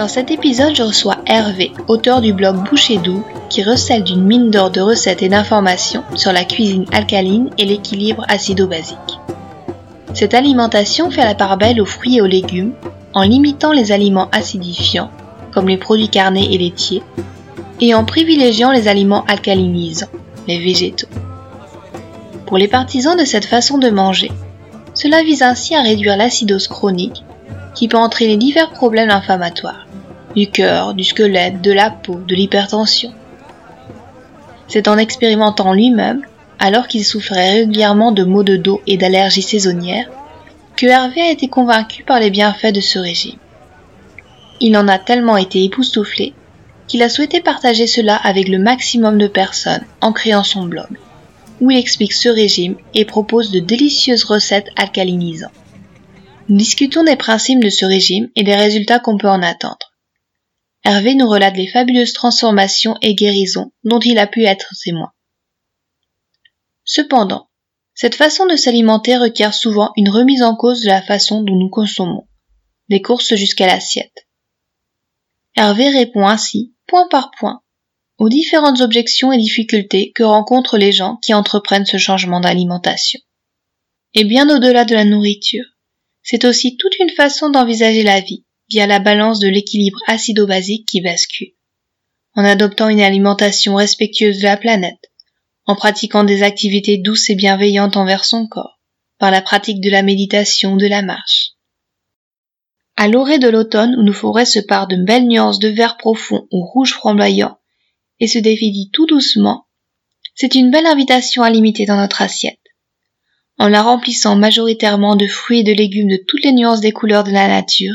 Dans cet épisode, je reçois Hervé, auteur du blog Boucher Double, qui recèle d'une mine d'or de recettes et d'informations sur la cuisine alcaline et l'équilibre acido-basique. Cette alimentation fait la part belle aux fruits et aux légumes, en limitant les aliments acidifiants, comme les produits carnés et laitiers, et en privilégiant les aliments alcalinisants, les végétaux. Pour les partisans de cette façon de manger, cela vise ainsi à réduire l'acidose chronique qui peut entraîner divers problèmes inflammatoires du cœur, du squelette, de la peau, de l'hypertension. C'est en expérimentant lui-même, alors qu'il souffrait régulièrement de maux de dos et d'allergies saisonnières, que Hervé a été convaincu par les bienfaits de ce régime. Il en a tellement été époustouflé qu'il a souhaité partager cela avec le maximum de personnes en créant son blog, où il explique ce régime et propose de délicieuses recettes alcalinisantes. Discutons des principes de ce régime et des résultats qu'on peut en attendre. Hervé nous relate les fabuleuses transformations et guérisons dont il a pu être témoin. Cependant, cette façon de s'alimenter requiert souvent une remise en cause de la façon dont nous consommons, des courses jusqu'à l'assiette. Hervé répond ainsi, point par point, aux différentes objections et difficultés que rencontrent les gens qui entreprennent ce changement d'alimentation. Et bien au-delà de la nourriture, c'est aussi toute une façon d'envisager la vie, via la balance de l'équilibre acido-basique qui bascule, en adoptant une alimentation respectueuse de la planète, en pratiquant des activités douces et bienveillantes envers son corps, par la pratique de la méditation, de la marche. À l'orée de l'automne où nos forêts se parent de belles nuances de vert profond ou rouge flamboyant et se définit tout doucement, c'est une belle invitation à limiter dans notre assiette. En la remplissant majoritairement de fruits et de légumes de toutes les nuances des couleurs de la nature,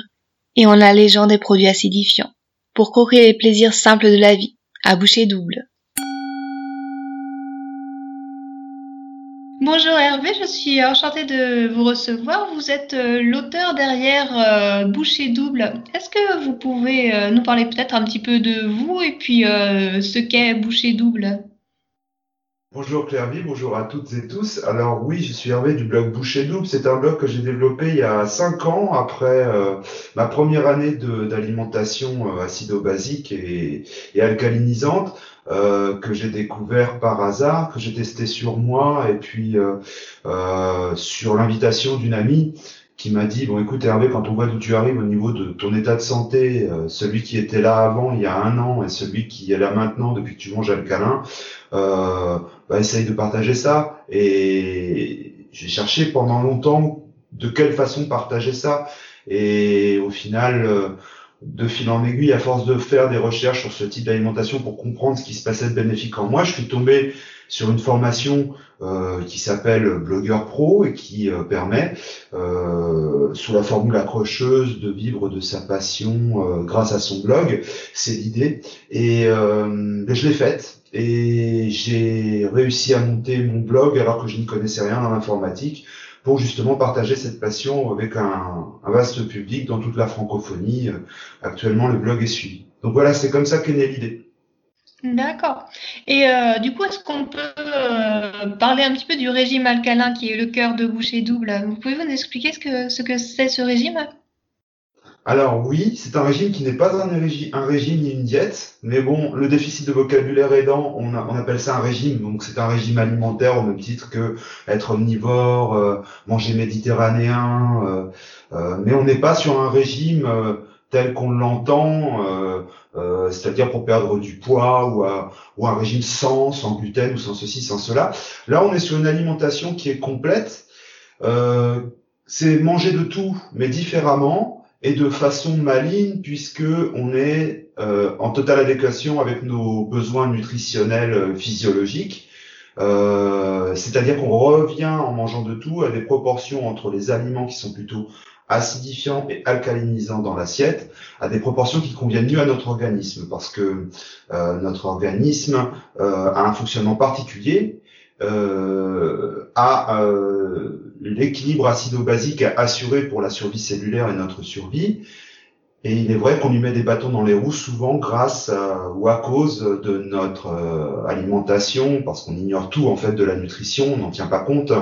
et en allégeant des produits acidifiants, pour croquer les plaisirs simples de la vie, à boucher double. Bonjour Hervé, je suis enchantée de vous recevoir. Vous êtes euh, l'auteur derrière euh, Boucher Double. Est-ce que vous pouvez euh, nous parler peut-être un petit peu de vous et puis ce qu'est Boucher Double? Bonjour Clairvy, bonjour à toutes et tous. Alors oui, je suis Hervé du blog Boucher Double. C'est un blog que j'ai développé il y a cinq ans après euh, ma première année d'alimentation euh, acido-basique et, alcalinisante euh, que j'ai découvert par hasard, que j'ai testé sur moi et puis sur l'invitation d'une amie qui m'a dit bon écoute Hervé quand on voit d'où tu arrives au niveau de ton état de santé celui qui était là avant il y a un an et celui qui est là maintenant depuis que tu manges alcalin euh, bah, essaye de partager ça. Et j'ai cherché pendant longtemps de quelle façon partager ça. Et au final, euh, de fil en aiguille, à force de faire des recherches sur ce type d'alimentation pour comprendre ce qui se passait de bénéfique en moi, je suis tombé sur une formation euh, qui s'appelle Blogueur Pro et qui euh, permet, euh, sous la formule accrocheuse, de vivre de sa passion grâce à son blog. C'est l'idée. Et je l'ai faite et j'ai réussi à monter mon blog alors que je ne connaissais rien en informatique pour justement partager cette passion avec un, vaste public dans toute la francophonie. Actuellement, le blog est suivi. Donc voilà, c'est comme ça qu'est née l'idée. D'accord. Et euh, du coup, est-ce qu'on peut euh, parler un petit peu du régime alcalin qui est le cœur de boucher double? Vous pouvez nous expliquer ce que ce que c'est ce régime? Alors oui, c'est un régime qui n'est pas un, régime, un régime ni une diète, mais bon, le déficit de vocabulaire aidant, on, on appelle ça un régime, donc c'est un régime alimentaire au même titre que être omnivore, euh, manger méditerranéen, mais on n'est pas sur un régime tel qu'on l'entend, euh, euh, c'est-à-dire pour perdre du poids ou, ou, un régime sans, sans gluten ou sans ceci, sans cela. Là, on est sur une alimentation qui est complète. Euh, c'est manger de tout, mais différemment et de façon maligne, puisque on est en totale adéquation avec nos besoins nutritionnels physiologiques. C'est-à-dire qu'on revient en mangeant de tout à des proportions entre les aliments qui sont plutôt acidifiants et alcalinisants dans l'assiette à des proportions qui conviennent mieux à notre organisme parce que euh, notre organisme euh, a un fonctionnement particulier, euh, a l'équilibre acido-basique assuré pour la survie cellulaire et notre survie. Et il est vrai qu'on lui met des bâtons dans les roues souvent grâce ou à cause de notre alimentation, parce qu'on ignore tout en fait de la nutrition, on n'en tient pas compte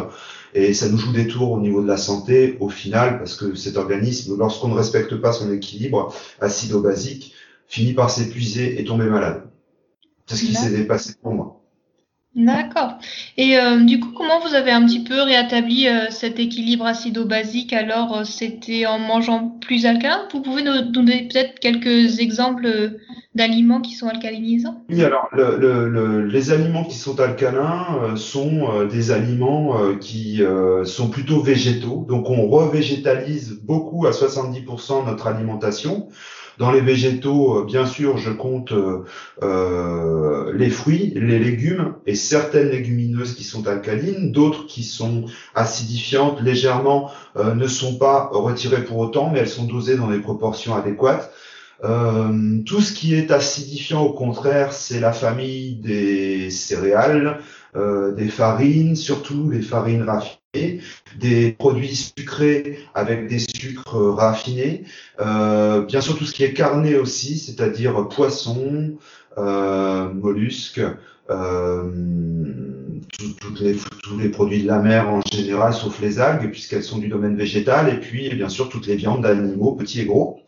et ça nous joue des tours au niveau de la santé au final parce que cet organisme, lorsqu'on ne respecte pas son équilibre acido-basique, finit par s'épuiser et tomber malade. C'est ce qui s'est dépassé pour moi. D'accord. Et euh, du coup, comment vous avez un petit peu rétabli euh, cet équilibre acido-basique? Alors, euh, c'était en mangeant plus alcalin Vous pouvez nous donner peut-être quelques exemples d'aliments qui sont alcalinisants? Oui, alors les aliments qui sont alcalins sont des aliments qui sont plutôt végétaux. Donc, on revégétalise beaucoup à 70% notre alimentation. Dans les végétaux, euh, bien sûr, je compte euh, euh, les fruits, les légumes et certaines légumineuses qui sont alcalines, d'autres qui sont acidifiantes légèrement ne sont pas retirées pour autant, mais elles sont dosées dans des proportions adéquates. tout ce qui est acidifiant, au contraire, c'est la famille des céréales, des farines, surtout les farines raffinées des produits sucrés avec des sucres raffinés, euh, bien sûr tout ce qui est carné aussi, c'est-à-dire poisson, euh, mollusques, euh, tous les produits de la mer en général, sauf les algues, puisqu'elles sont du domaine végétal, et puis bien sûr toutes les viandes d'animaux, petits et gros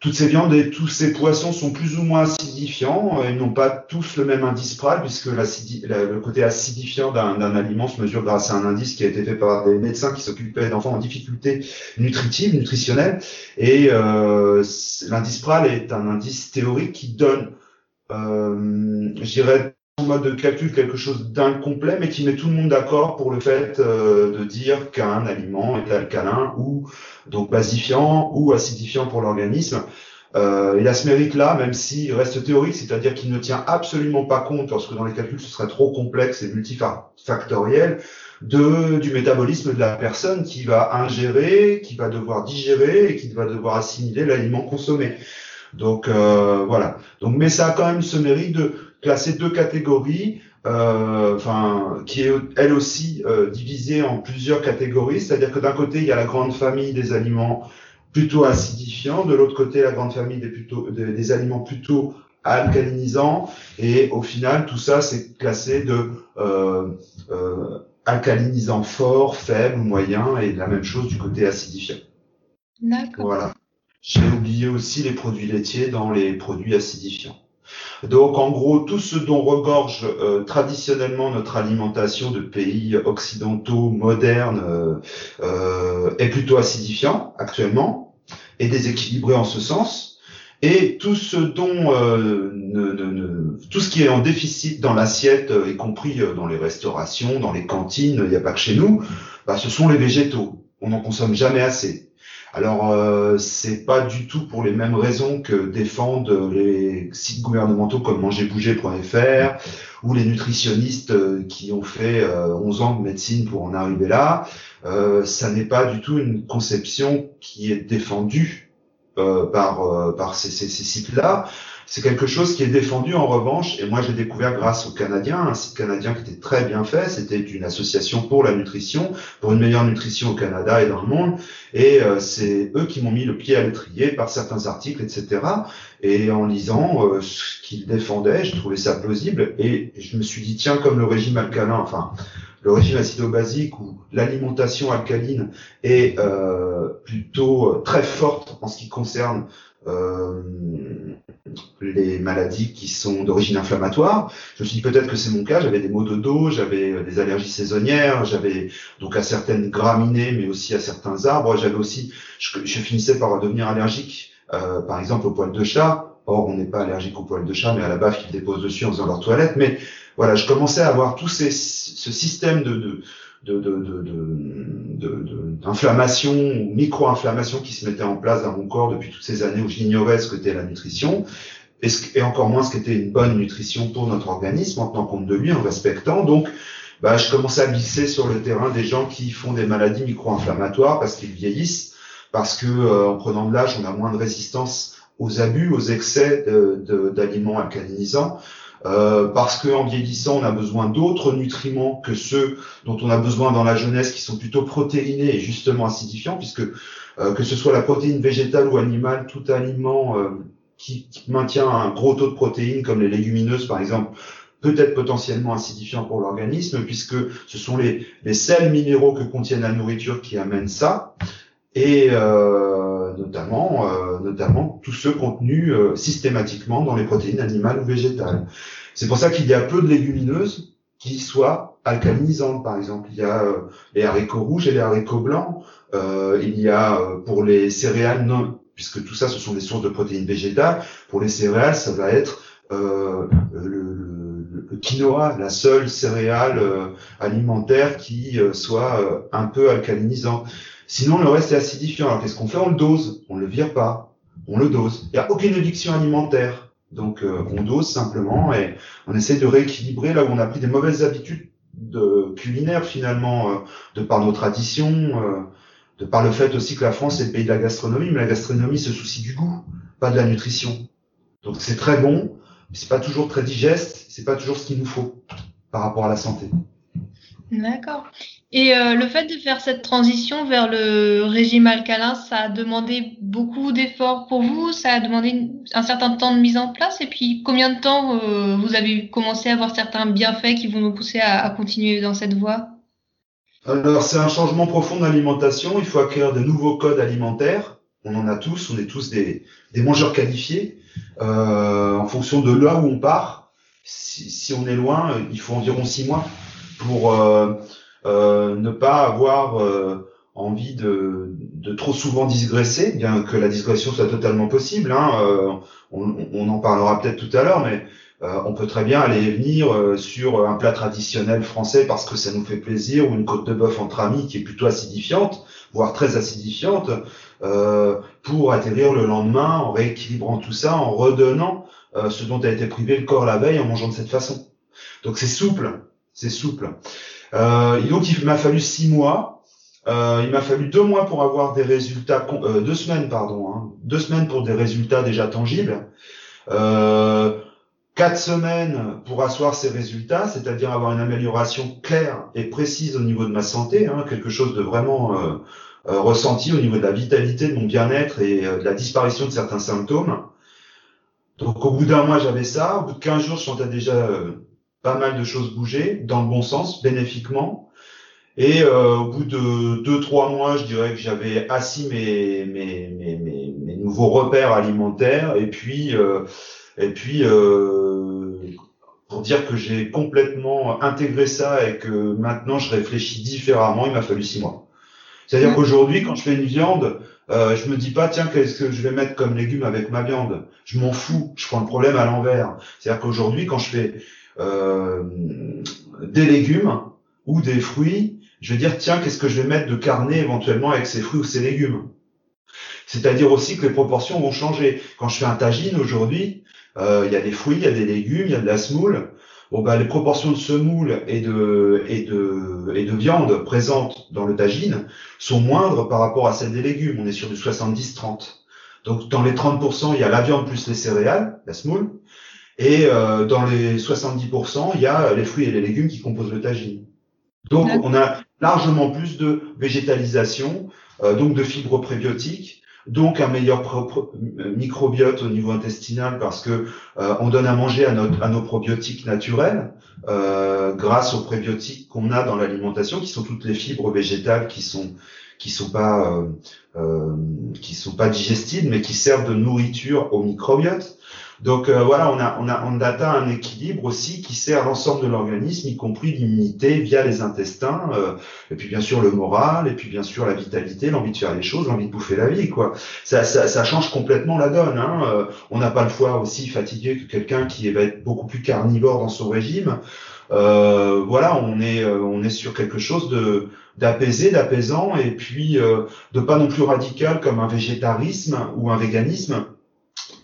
toutes ces viandes et tous ces poissons sont plus ou moins acidifiants. Ils n'ont pas tous le même indice PRAL puisque le côté acidifiant d'un aliment se mesure grâce à un indice qui a été fait par des médecins qui s'occupaient d'enfants en difficulté nutritive, nutritionnelle. Et euh, l'indice PRAL est un indice théorique qui donne, euh, je dirais, mode de calcul quelque chose d'incomplet, mais qui met tout le monde d'accord pour le fait euh, de dire qu'un aliment est alcalin ou donc basifiant ou acidifiant pour l'organisme. Euh, il a ce mérite-là, même s'il reste théorique, c'est-à-dire qu'il ne tient absolument pas compte, lorsque dans les calculs ce serait trop complexe et multifactoriel, de, du métabolisme de la personne qui va ingérer, qui va devoir digérer et qui va devoir assimiler l'aliment consommé. Donc euh, voilà. Donc, mais ça a quand même ce mérite de classer deux catégories, euh, enfin, qui est elle aussi euh, divisée en plusieurs catégories. C'est-à-dire que d'un côté, il y a la grande famille des aliments plutôt acidifiants, de l'autre côté, la grande famille des, plutôt, des, aliments plutôt alcalinisants. Et au final, tout ça, c'est classé de euh, euh, alcalinisants forts, faibles, moyens, et la même chose du côté acidifiant. D'accord. Voilà. J'ai oublié aussi les produits laitiers dans les produits acidifiants. Donc en gros, tout ce dont regorge euh, traditionnellement notre alimentation de pays occidentaux modernes euh, euh, est plutôt acidifiant actuellement et déséquilibré en ce sens. Et tout ce dont tout ce qui est en déficit dans l'assiette, y compris dans les restaurations, dans les cantines, il n'y a pas que chez nous, bah, ce sont les végétaux. On n'en consomme jamais assez. Alors, euh, c'est pas du tout pour les mêmes raisons que défendent les sites gouvernementaux comme mangerbouger.fr ou les nutritionnistes euh, qui ont fait 11 euh, ans de médecine pour en arriver là. Euh, ça n'est pas du tout une conception qui est défendue par, par ces, ces sites-là. C'est quelque chose qui est défendu en revanche, et moi j'ai découvert grâce aux Canadiens, un site canadien qui était très bien fait, c'était une association pour la nutrition, pour une meilleure nutrition au Canada et dans le monde, et euh, c'est eux qui m'ont mis le pied à l'étrier par certains articles, etc. Et en lisant euh, ce qu'ils défendaient, je trouvais ça plausible, et je me suis dit, tiens, comme le régime alcalin, enfin, le régime acido-basique ou l'alimentation alcaline est euh, plutôt très forte en ce qui concerne les maladies qui sont d'origine inflammatoire. Je me suis dit peut-être que c'est mon cas. J'avais des maux de dos, j'avais euh, des allergies saisonnières, j'avais donc à certaines graminées, mais aussi à certains arbres. J'avais aussi, je, finissais par devenir allergique, euh, par exemple au poil de chat. Or, on n'est pas allergique au poil de chat, mais à la baffe qu'ils déposent dessus en faisant leur toilette. Mais voilà, je commençais à avoir tout ces, ce système de, de d'inflammation de, de, ou micro-inflammation qui se mettait en place dans mon corps depuis toutes ces années où j'ignorais ce qu'était la nutrition et, encore moins ce qu'était une bonne nutrition pour notre organisme en tenant compte de lui, en respectant. Donc, bah, je commençais à glisser sur le terrain des gens qui font des maladies micro-inflammatoires parce qu'ils vieillissent, parce que en prenant de l'âge, on a moins de résistance aux abus, aux excès d'aliments alcalinisants. Euh, parce qu'en vieillissant, on a besoin d'autres nutriments que ceux dont on a besoin dans la jeunesse, qui sont plutôt protéinés et justement acidifiants, puisque euh, que ce soit la protéine végétale ou animale, tout aliment euh, qui, maintient un gros taux de protéines, comme les légumineuses par exemple, peut être potentiellement acidifiant pour l'organisme, puisque ce sont les, les sels minéraux que contient la nourriture qui amènent ça, et notamment, notamment tous ceux contenus systématiquement dans les protéines animales ou végétales. C'est pour ça qu'il y a peu de légumineuses qui soient alcalinisantes, par exemple. Il y a euh, les haricots rouges et les haricots blancs. Euh, il y a euh, pour les céréales, non, puisque tout ça, ce sont des sources de protéines végétales. Pour les céréales, ça va être le, le, quinoa, la seule céréale alimentaire qui soit un peu alcalinisante. Sinon, le reste est acidifiant. Alors, qu'est-ce qu'on fait? On le dose. On le vire pas. On le dose. Il n'y a aucune addiction alimentaire. Donc euh, on dose simplement et on essaie de rééquilibrer là où on a pris des mauvaises habitudes de culinaires finalement, euh, de par nos traditions, euh, de par le fait aussi que la France est le pays de la gastronomie, mais la gastronomie se soucie du goût, pas de la nutrition. Donc c'est très bon, mais c'est pas toujours très digeste, c'est pas toujours ce qu'il nous faut par rapport à la santé. D'accord. Et euh, le fait de faire cette transition vers le régime alcalin, ça a demandé beaucoup d'efforts pour vous, ça a demandé un certain temps de mise en place? Et puis, combien de temps euh, vous avez commencé à avoir certains bienfaits qui vont nous pousser à, continuer dans cette voie? Alors, c'est un changement profond d'alimentation. Il faut acquérir de nouveaux codes alimentaires. On en a tous, on est tous des, mangeurs qualifiés. Euh, en fonction de là où on part, si, si, on est loin, il faut environ six mois pour euh, ne pas avoir euh, envie de, trop souvent digresser, bien que la digression soit totalement possible. Hein, euh, on, en parlera peut-être tout à l'heure, mais on peut très bien aller venir sur un plat traditionnel français parce que ça nous fait plaisir, ou une côte de bœuf entre amis qui est plutôt acidifiante, voire très acidifiante, pour atterrir le lendemain en rééquilibrant tout ça, en redonnant ce dont a été privé le corps la veille en mangeant de cette façon. Donc c'est souple, c'est souple. Euh, donc il m'a fallu six mois. Euh, il m'a fallu deux mois pour avoir des résultats, euh, deux semaines pardon, hein, deux semaines pour des résultats déjà tangibles. Euh, quatre semaines pour asseoir ces résultats, c'est-à-dire avoir une amélioration claire et précise au niveau de ma santé, hein, quelque chose de vraiment euh, euh, ressenti au niveau de la vitalité, de mon bien-être et de la disparition de certains symptômes. Donc au bout d'un mois, j'avais ça. Au bout de 15 jours, je sentais déjà pas mal de choses bouger dans le bon sens, bénéfiquement. Et euh, au bout de deux trois mois, je dirais que j'avais assis mes, mes, mes, mes, nouveaux repères alimentaires. Et puis euh, et puis euh, pour dire que j'ai complètement intégré ça et que maintenant je réfléchis différemment, il m'a fallu six mois. C'est-à-dire mmh. qu'aujourd'hui, quand je fais une viande, euh, je me dis pas tiens qu'est-ce que je vais mettre comme légumes avec ma viande? Je m'en fous. Je prends le problème à l'envers. C'est-à-dire qu'aujourd'hui, quand je fais des légumes ou des fruits, je vais dire tiens qu'est-ce que je vais mettre de carnet éventuellement avec ces fruits ou ces légumes? C'est-à-dire aussi que les proportions vont changer. Quand je fais un tagine aujourd'hui, euh, il y a des fruits, il y a des légumes, il y a de la semoule. Bon bah les proportions de semoule et de et de et de viande présentes dans le tagine sont moindres par rapport à celles des légumes. On est sur du 70-30. Donc dans les 30%, il y a la viande plus les céréales, la semoule, et euh, dans les 70%, il y a les fruits et les légumes qui composent le tagine. Donc, on a largement plus de végétalisation, euh, donc de fibres prébiotiques, donc un meilleur microbiote au niveau intestinal parce que euh, on donne à manger à, notre, à nos probiotiques naturels euh, grâce aux prébiotiques qu'on a dans l'alimentation, qui sont toutes les fibres végétales qui sont qui sont pas euh, euh qui sont pas digestibles, mais qui servent de nourriture au microbiote. Donc euh, voilà, on a, on, a, on atteint un équilibre aussi qui sert l'ensemble de l'organisme, y compris l'immunité via les intestins, euh, et puis bien sûr le moral, et puis bien sûr la vitalité, l'envie de faire les choses, l'envie de bouffer la vie. quoi. Ça, ça, ça change complètement la donne. Hein. Euh, on n'a pas le foie aussi fatigué que quelqu'un qui va être beaucoup plus carnivore dans son régime. voilà, on est, on est sur quelque chose de d'apaisé, d'apaisant, et puis de pas non plus radical comme un végétarisme ou un véganisme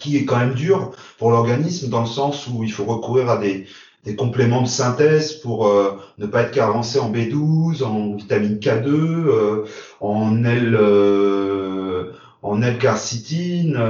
qui est quand même dur pour l'organisme dans le sens où il faut recourir à des, des compléments de synthèse pour euh, ne pas être carencé en B12, en vitamine K2, euh, en L, euh, L-carcitine,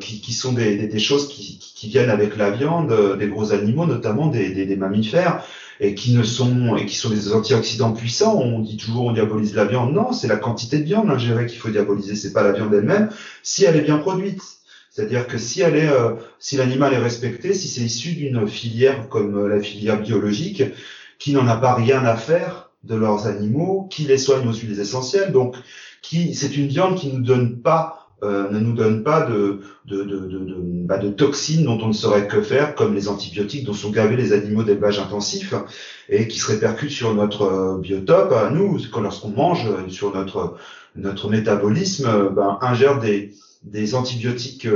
qui, sont des, choses qui, viennent avec la viande, des gros animaux, notamment des, des mammifères et qui ne sont et qui sont des antioxydants puissants. On dit toujours on diabolise la viande. Non, c'est la quantité de viande ingérée qu'il faut diaboliser. C'est pas la viande elle-même, si elle est bien produite. C'est-à-dire que si elle est, euh, si l'animal est respecté, si c'est issu d'une filière comme euh, la filière biologique, qui n'en a pas rien à faire de leurs animaux, qui les soigne aux huiles essentielles, donc qui, c'est une viande qui nous donne pas euh, ne nous donne pas de, de, de, de, bah, de, toxines dont on ne saurait que faire, comme les antibiotiques dont sont gravés les animaux d'élevage intensif et qui se répercutent sur notre euh, biotope, à nous, lorsqu'on mange, euh, sur notre, notre métabolisme, ben, ingère des, des antibiotiques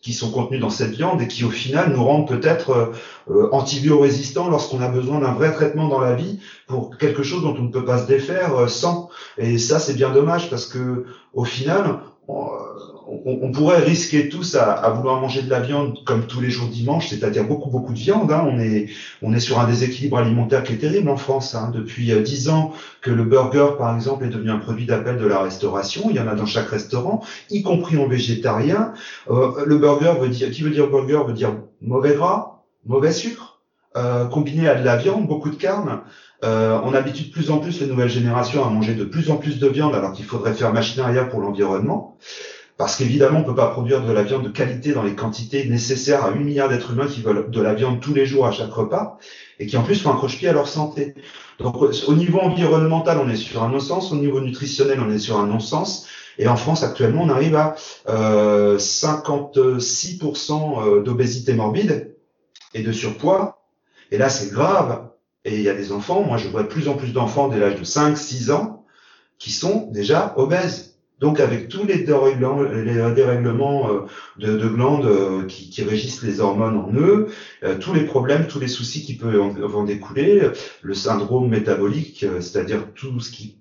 qui sont contenus dans cette viande et qui au final nous rendent peut-être euh, antibiorésistants lorsqu'on a besoin d'un vrai traitement dans la vie pour quelque chose dont on ne peut pas se défaire sans. Et ça c'est bien dommage parce que au final on, pourrait risquer tous à, vouloir manger de la viande comme tous les jours dimanche, c'est-à-dire beaucoup beaucoup de viande. Hein. On est on est sur un déséquilibre alimentaire qui est terrible en France. Hein. Depuis euh, dix ans que le burger, par exemple, est devenu un produit d'appel de la restauration. Il y en a dans chaque restaurant, y compris en végétarien. Euh, le burger veut dire, qui veut dire burger veut dire mauvais gras, mauvais sucre, euh, combiné à de la viande, beaucoup de carne. Euh, on habitue de plus en plus les nouvelles générations à manger de plus en plus de viande alors qu'il faudrait faire machine arrière pour l'environnement. Parce qu'évidemment, on ne peut pas produire de la viande de qualité dans les quantités nécessaires à 8 milliards d'êtres humains qui veulent de la viande tous les jours à chaque repas et qui en plus font un croche-pied à leur santé. Donc au niveau environnemental, on est sur un non-sens, au niveau nutritionnel, on est sur un non-sens. Et en France, actuellement, on arrive à euh, 56% euh, d'obésité morbide et de surpoids. Et là, c'est grave. Et il y a des enfants, moi je vois de plus en plus d'enfants dès l'âge de 5-6 ans qui sont déjà obèses. Donc avec tous les dérèglements, euh, de, de glandes euh, qui, régissent les hormones en eux, euh, tous les problèmes, tous les soucis qui peuvent en, découler, le syndrome métabolique, c'est-à-dire tout ce qui,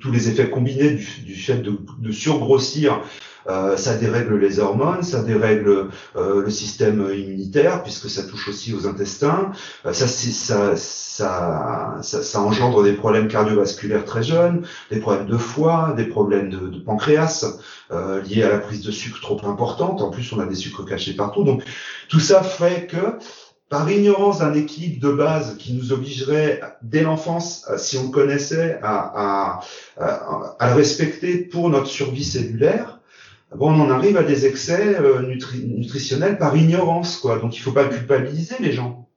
tous les effets combinés du, du fait de, de surgrossir euh, ça dérègle les hormones, ça dérègle euh, le système immunitaire puisque ça touche aussi aux intestins. Euh, ça, ça, ça, ça, ça, engendre des problèmes cardiovasculaires très jeunes, des problèmes de foie, des problèmes de, de pancréas liés à la prise de sucre trop importante. En plus, on a des sucres cachés partout. Donc, tout ça fait que par ignorance d'un équilibre de base qui nous obligerait dès l'enfance, si on le connaissait, à, le respecter pour notre survie cellulaire, bon, on en arrive à des excès euh, nutritionnels par ignorance, quoi. Donc il faut pas culpabiliser les gens,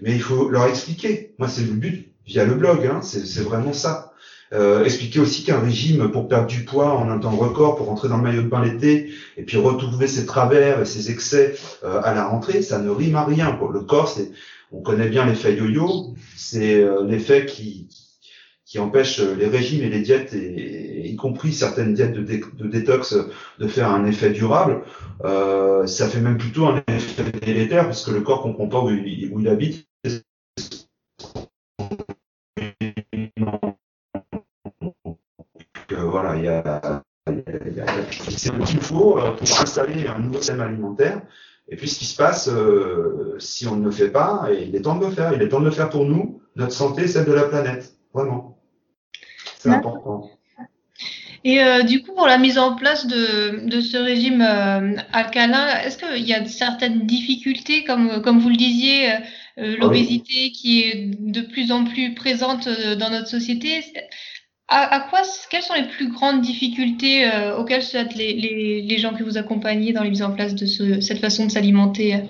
mais il faut leur expliquer. Moi, c'est le but via le blog, hein, c'est vraiment ça. Euh, expliquer aussi qu'un régime pour perdre du poids en un temps record, pour rentrer dans le maillot de bain l'été, et puis retrouver ses travers et ses excès euh, à la rentrée, ça ne rime à rien. Pour le corps, c'est, on connaît bien l'effet yo-yo, c'est l'effet qui, empêche les régimes et les diètes, y compris certaines diètes de, détox, de faire un effet durable. Euh, ça fait même plutôt un effet délétère parce que le corps comprend pas où il habite. Voilà, il y a, c'est un qu'il faut euh, pour installer un nouveau système alimentaire. Et puis ce qui se passe, euh, si on ne le fait pas, et il est temps de le faire, il est temps de le faire pour nous, notre santé, celle de la planète, vraiment. C'est important. Et euh, du coup, pour la mise en place de, de ce régime euh, alcalin, est-ce qu'il y a certaines difficultés, comme, comme vous le disiez, euh l'obésité qui est de plus en plus présente dans notre société? À, quoi, quelles sont les plus grandes difficultés auxquelles se les, les, les, gens que vous accompagnez dans la mise en place de ce, cette façon de s'alimenter?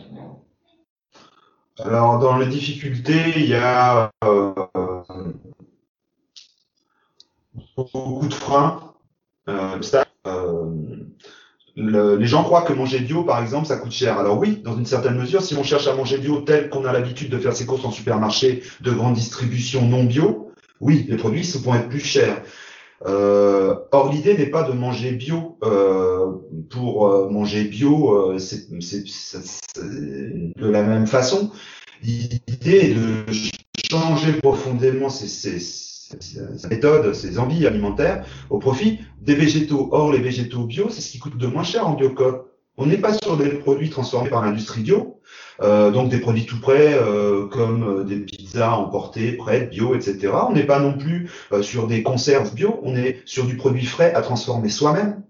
Alors, dans les difficultés, il y a beaucoup de freins. Euh, euh, le, les gens croient que manger bio, par exemple, ça coûte cher. Alors oui, dans une certaine mesure, si on cherche à manger bio tel qu'on a l'habitude de faire ses courses en supermarché de grande distribution non bio, oui, les produits vont être plus chers. Euh, or, l'idée n'est pas de manger bio euh, pour euh, manger bio euh, c'est, de la même façon. L'idée est de changer profondément ces, ces sa méthode, ses envies alimentaires au profit des végétaux. Or, les végétaux bio, c'est ce qui coûte de moins cher en biocop. On n'est pas sur des produits transformés par l'industrie bio, euh, donc des produits tout prêts euh, comme euh, des pizzas emportées, prêtes, bio, etc. On n'est pas non plus sur des conserves bio, on est sur du produit frais à transformer soi-même.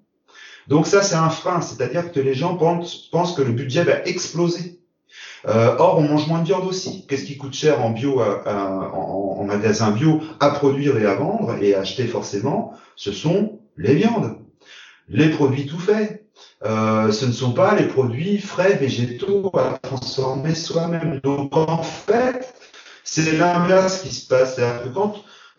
Donc ça, c'est un frein, c'est-à-dire que les gens pensent, que le budget va exploser. Or, on mange moins de viande aussi. Qu'est-ce qui coûte cher en bio, en, magasin bio, à produire et à vendre et à acheter forcément? Ce sont les viandes, les produits tout faits. Euh, ce ne sont pas les produits frais, végétaux à transformer soi-même. Donc en fait, c'est l'inverse qui se passe.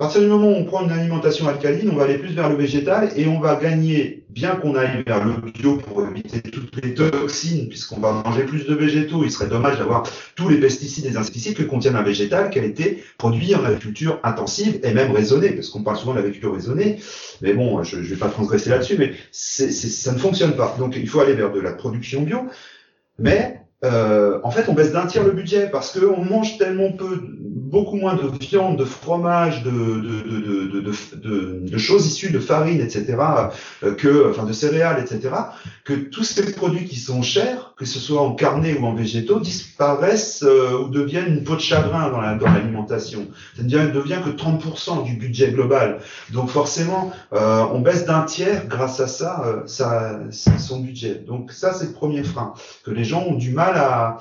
À partir du moment où on prend une alimentation alcaline, on va aller plus vers le végétal et on va gagner, bien qu'on aille vers le bio pour éviter toutes les toxines, puisqu'on va manger plus de végétaux, il serait dommage d'avoir tous les pesticides et les insecticides que contient un végétal qui a été produit en agriculture intensive et même raisonnée, parce qu'on parle souvent d'agriculture raisonnée, mais bon, je ne vais pas transgresser là-dessus, mais ça ne fonctionne pas. Donc il faut aller vers de la production bio, mais euh, en fait, on baisse d'un tiers le budget parce qu'on mange tellement peu, beaucoup moins de viande, de fromage, de, de, de, de choses issues de farine, etc., euh, que, enfin, de céréales, etc., que tous ces produits qui sont chers, que ce soit en carné ou en végétaux, disparaissent euh, ou deviennent une peau de chagrin dans l'alimentation. Ça ne devient que 30% du budget global. Donc forcément, on baisse d'un tiers grâce à ça, ça, son budget. Donc ça, c'est le premier frein que les gens ont du mal à,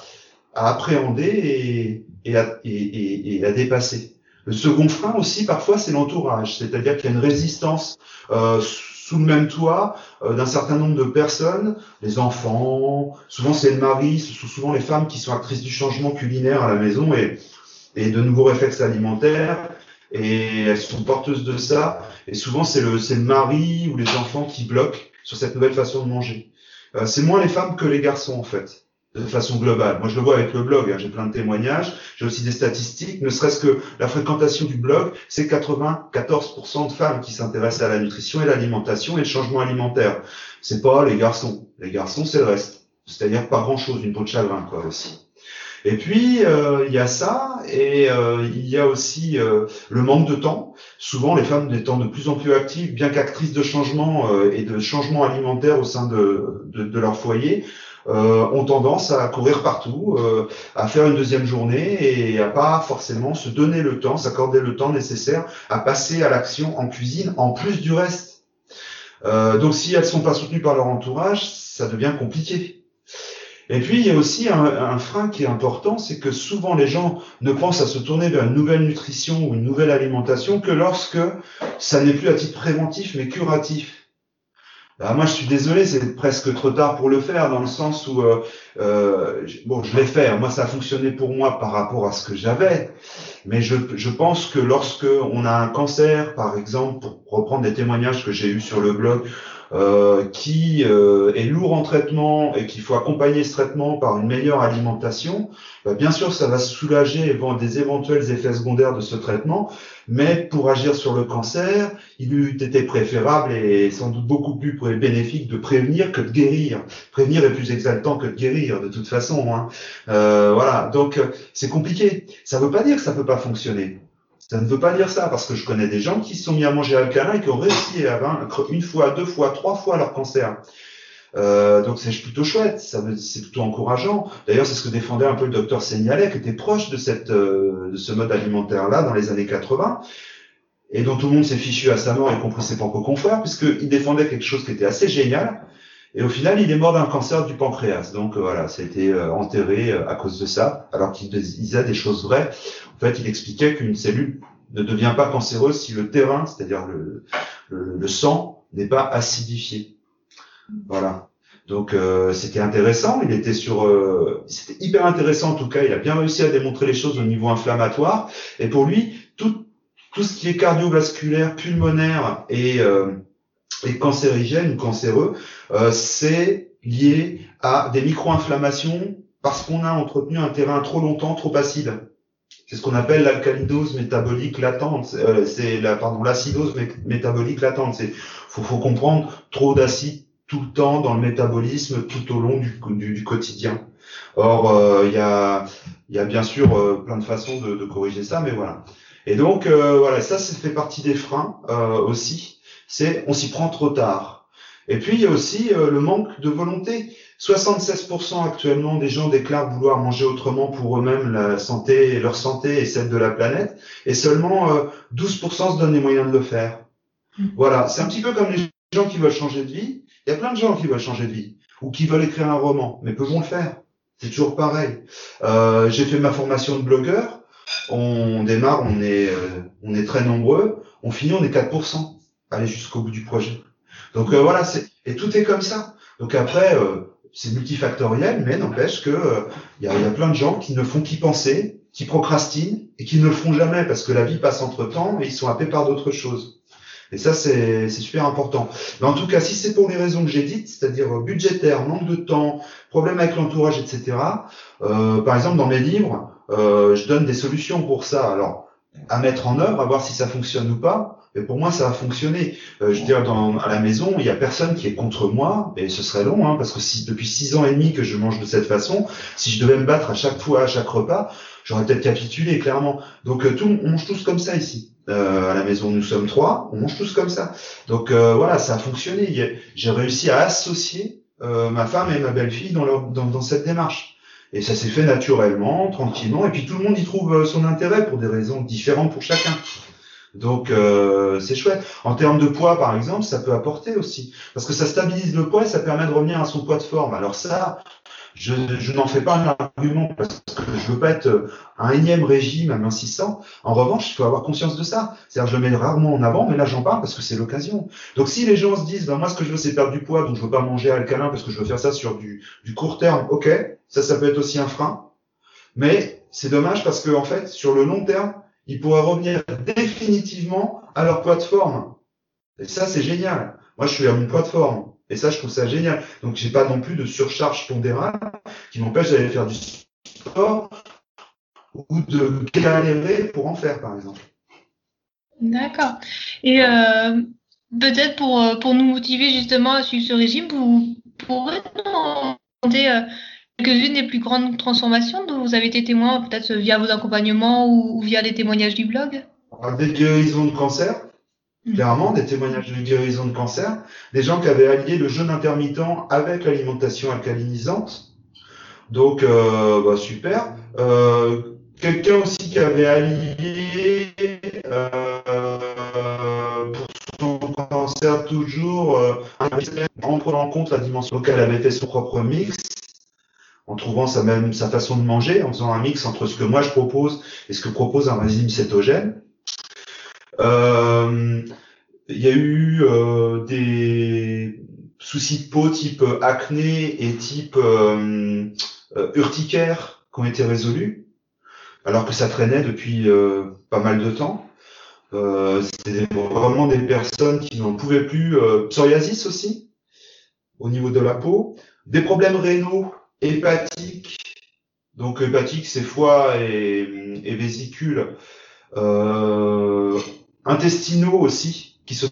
appréhender et, à, dépasser. Le second frein aussi, parfois, c'est l'entourage, c'est-à-dire qu'il y a une résistance euh, sous le même toit euh, d'un certain nombre de personnes, les enfants, souvent c'est le mari, ce sont souvent les femmes qui sont actrices du changement culinaire à la maison et, et de nouveaux réflexes alimentaires, et elles sont porteuses de ça, et souvent c'est le, le mari ou les enfants qui bloquent sur cette nouvelle façon de manger. Euh, c'est moins les femmes que les garçons en fait de façon globale. Moi, je le vois avec le blog, hein, j'ai plein de témoignages, j'ai aussi des statistiques, ne serait-ce que la fréquentation du blog, c'est 94% de femmes qui s'intéressent à la nutrition et l'alimentation et le changement alimentaire. C'est pas les garçons. Les garçons, c'est le reste. C'est-à-dire pas grand-chose, une peau de chagrin, quoi, aussi. Et puis, euh, il y a ça, et euh, il y a aussi euh, le manque de temps. Souvent, les femmes étant de plus en plus actives, bien qu'actrices de changement et de changement alimentaire au sein de, de, de leur foyer, euh, ont tendance à courir partout, euh, à faire une deuxième journée et à pas forcément se donner le temps, s'accorder le temps nécessaire à passer à l'action en cuisine en plus du reste. Euh, donc si elles sont pas soutenues par leur entourage, ça devient compliqué. Et puis il y a aussi un, un frein qui est important, c'est que souvent les gens ne pensent à se tourner vers une nouvelle nutrition ou une nouvelle alimentation que lorsque ça n'est plus à titre préventif mais curatif. Bah, moi, je suis désolé, c'est presque trop tard pour le faire, dans le sens où, euh, euh, bon, je l'ai fait. Moi, ça a fonctionné pour moi par rapport à ce que j'avais, mais je, je pense que lorsque on a un cancer, par exemple, pour reprendre des témoignages que j'ai eus sur le blog, euh, qui euh, est lourd en traitement et qu'il faut accompagner ce traitement par une meilleure alimentation, bah, bien sûr, ça va soulager des éventuels effets secondaires de ce traitement, mais pour agir sur le cancer, il eût été préférable et sans doute beaucoup plus bénéfique de prévenir que de guérir. Prévenir est plus exaltant que de guérir, de toute façon. Hein. Euh, voilà, donc c'est compliqué. Ça ne veut pas dire que ça peut pas fonctionner. Ça ne veut pas dire ça, parce que je connais des gens qui se sont mis à manger alcalin et qui ont réussi à vaincre une fois, deux fois, trois fois leur cancer. Euh, donc c'est plutôt chouette, c'est plutôt encourageant. D'ailleurs, c'est ce que défendait un peu le docteur Seignalet, qui était proche de, cette, euh, de ce mode alimentaire-là dans les années 80, et dont tout le monde s'est fichu à sa mort, y compris ses propres confrères, puisqu'il défendait quelque chose qui était assez génial. Et au final, il est mort d'un cancer du pancréas. Donc euh, voilà, a été enterré à cause de ça, alors qu'il disait des choses vraies. En fait, il expliquait qu'une cellule ne devient pas cancéreuse si le terrain, c'est-à-dire le, le, le sang, n'est pas acidifié. Voilà. Donc euh, c'était intéressant. Il était sur, euh, c'était hyper intéressant en tout cas. Il a bien réussi à démontrer les choses au niveau inflammatoire. Et pour lui, tout tout ce qui est cardiovasculaire, pulmonaire et euh, et cancérigène ou cancéreux, euh, c'est lié à des micro-inflammations parce qu'on a entretenu un terrain trop longtemps trop acide. C'est ce qu'on appelle l'alcalinose métabolique latente. Euh, c'est la pardon l'acidose métabolique latente. C'est faut, faut comprendre trop d'acide tout le temps dans le métabolisme tout au long du, du, quotidien. Or, euh, il y, a, y a bien sûr euh, plein de façons de, de, corriger ça, mais voilà. Et donc, euh, voilà, ça, ça fait partie des freins aussi. C'est on s'y prend trop tard. Et puis, il y a aussi le manque de volonté. 76% actuellement des gens déclarent vouloir manger autrement pour eux-mêmes la santé, leur santé et celle de la planète, et seulement 12% se donnent les moyens de le faire. Mmh. Voilà, c'est un petit peu comme les gens qui veulent changer de vie, il y a plein de gens qui veulent changer de vie ou qui veulent écrire un roman, mais peuvent le faire. C'est toujours pareil. Euh, j'ai fait ma formation de blogueur. On démarre, on est, euh, on est très nombreux. On finit, on est 4%. Aller jusqu'au bout du projet. Donc euh, voilà, c'est et tout est comme ça. Donc après, c'est multifactoriel, mais n'empêche que il y, a, y a plein de gens qui ne font qu'y penser, qui procrastinent et qui ne le feront jamais parce que la vie passe entre temps et ils sont happés par d'autres choses. Et ça, c'est super important. Mais en tout cas, si c'est pour les raisons que j'ai dites, c'est-à-dire budgétaire, manque de temps, problème avec l'entourage, etc., euh, par exemple, dans mes livres, euh, je donne des solutions pour ça. Alors, à mettre en œuvre, à voir si ça fonctionne ou pas. Mais pour moi, ça va fonctionner. Euh, je veux dire, dans, à la maison, il y a personne qui est contre moi, et ce serait long, hein, parce que si depuis six ans et demi que je mange de cette façon, si je devais me battre à chaque fois, à chaque repas, j'aurais peut-être capitulé, clairement. Donc, euh, tout, on mange tous comme ça ici. Euh, à la maison, nous sommes trois, on mange tous comme ça. Donc euh, voilà, ça a fonctionné. J'ai réussi à associer euh, ma femme et ma belle-fille dans, dans, dans, cette démarche. Et ça s'est fait naturellement, tranquillement, et puis tout le monde y trouve euh, son intérêt pour des raisons différentes pour chacun. Donc euh, c'est chouette. En termes de poids, par exemple, ça peut apporter aussi, parce que ça stabilise le poids et ça permet de revenir à son poids de forme. Alors ça, je, je n'en fais pas un argument parce que je veux pas être un énième régime à 600. En revanche, il faut avoir conscience de ça. C'est-à-dire, je le mets rarement en avant, mais là, j'en parle parce que c'est l'occasion. Donc, si les gens se disent, ben, moi, ce que je veux, c'est perdre du poids, donc je veux pas manger alcalin parce que je veux faire ça sur du, du court terme, ok, ça, ça peut être aussi un frein. Mais c'est dommage parce que, en fait, sur le long terme, ils pourraient revenir définitivement à leur poids de forme. Et ça, c'est génial. Moi, je suis à mon poids de forme. Et ça, je trouve ça génial. Donc, j'ai pas non plus de surcharge pondérale qui m'empêche d'aller faire du sport ou de galérer pour en faire, par exemple. D'accord. Et euh, peut-être pour, euh, pour nous motiver justement à suivre ce régime, vous pourrez nous euh, quelques-unes des plus grandes transformations dont vous avez été témoin, peut-être via vos accompagnements ou, ou, via les témoignages du blog? Des guérisons de cancer, Mmh. Clairement, des témoignages de guérison de cancer, des gens qui avaient allié le jeûne intermittent avec l'alimentation alcalinisante. Donc, euh, bah, super. Euh, Quelqu'un aussi qui avait allié euh, pour son cancer toujours euh, en prenant en compte la dimension locale, avait fait son propre mix en trouvant sa même sa façon de manger, en faisant un mix entre ce que moi je propose et ce que propose un régime cétogène. Euh, il y a eu euh, des soucis de peau type acné et type euh, urticaire qui ont été résolus, alors que ça traînait depuis pas mal de temps. C'était vraiment des personnes qui n'en pouvaient plus. psoriasis aussi, au niveau de la peau. Des problèmes rénaux, hépatiques. Donc hépatique, c'est foie et, et vésicule. Euh, intestinaux aussi, qui se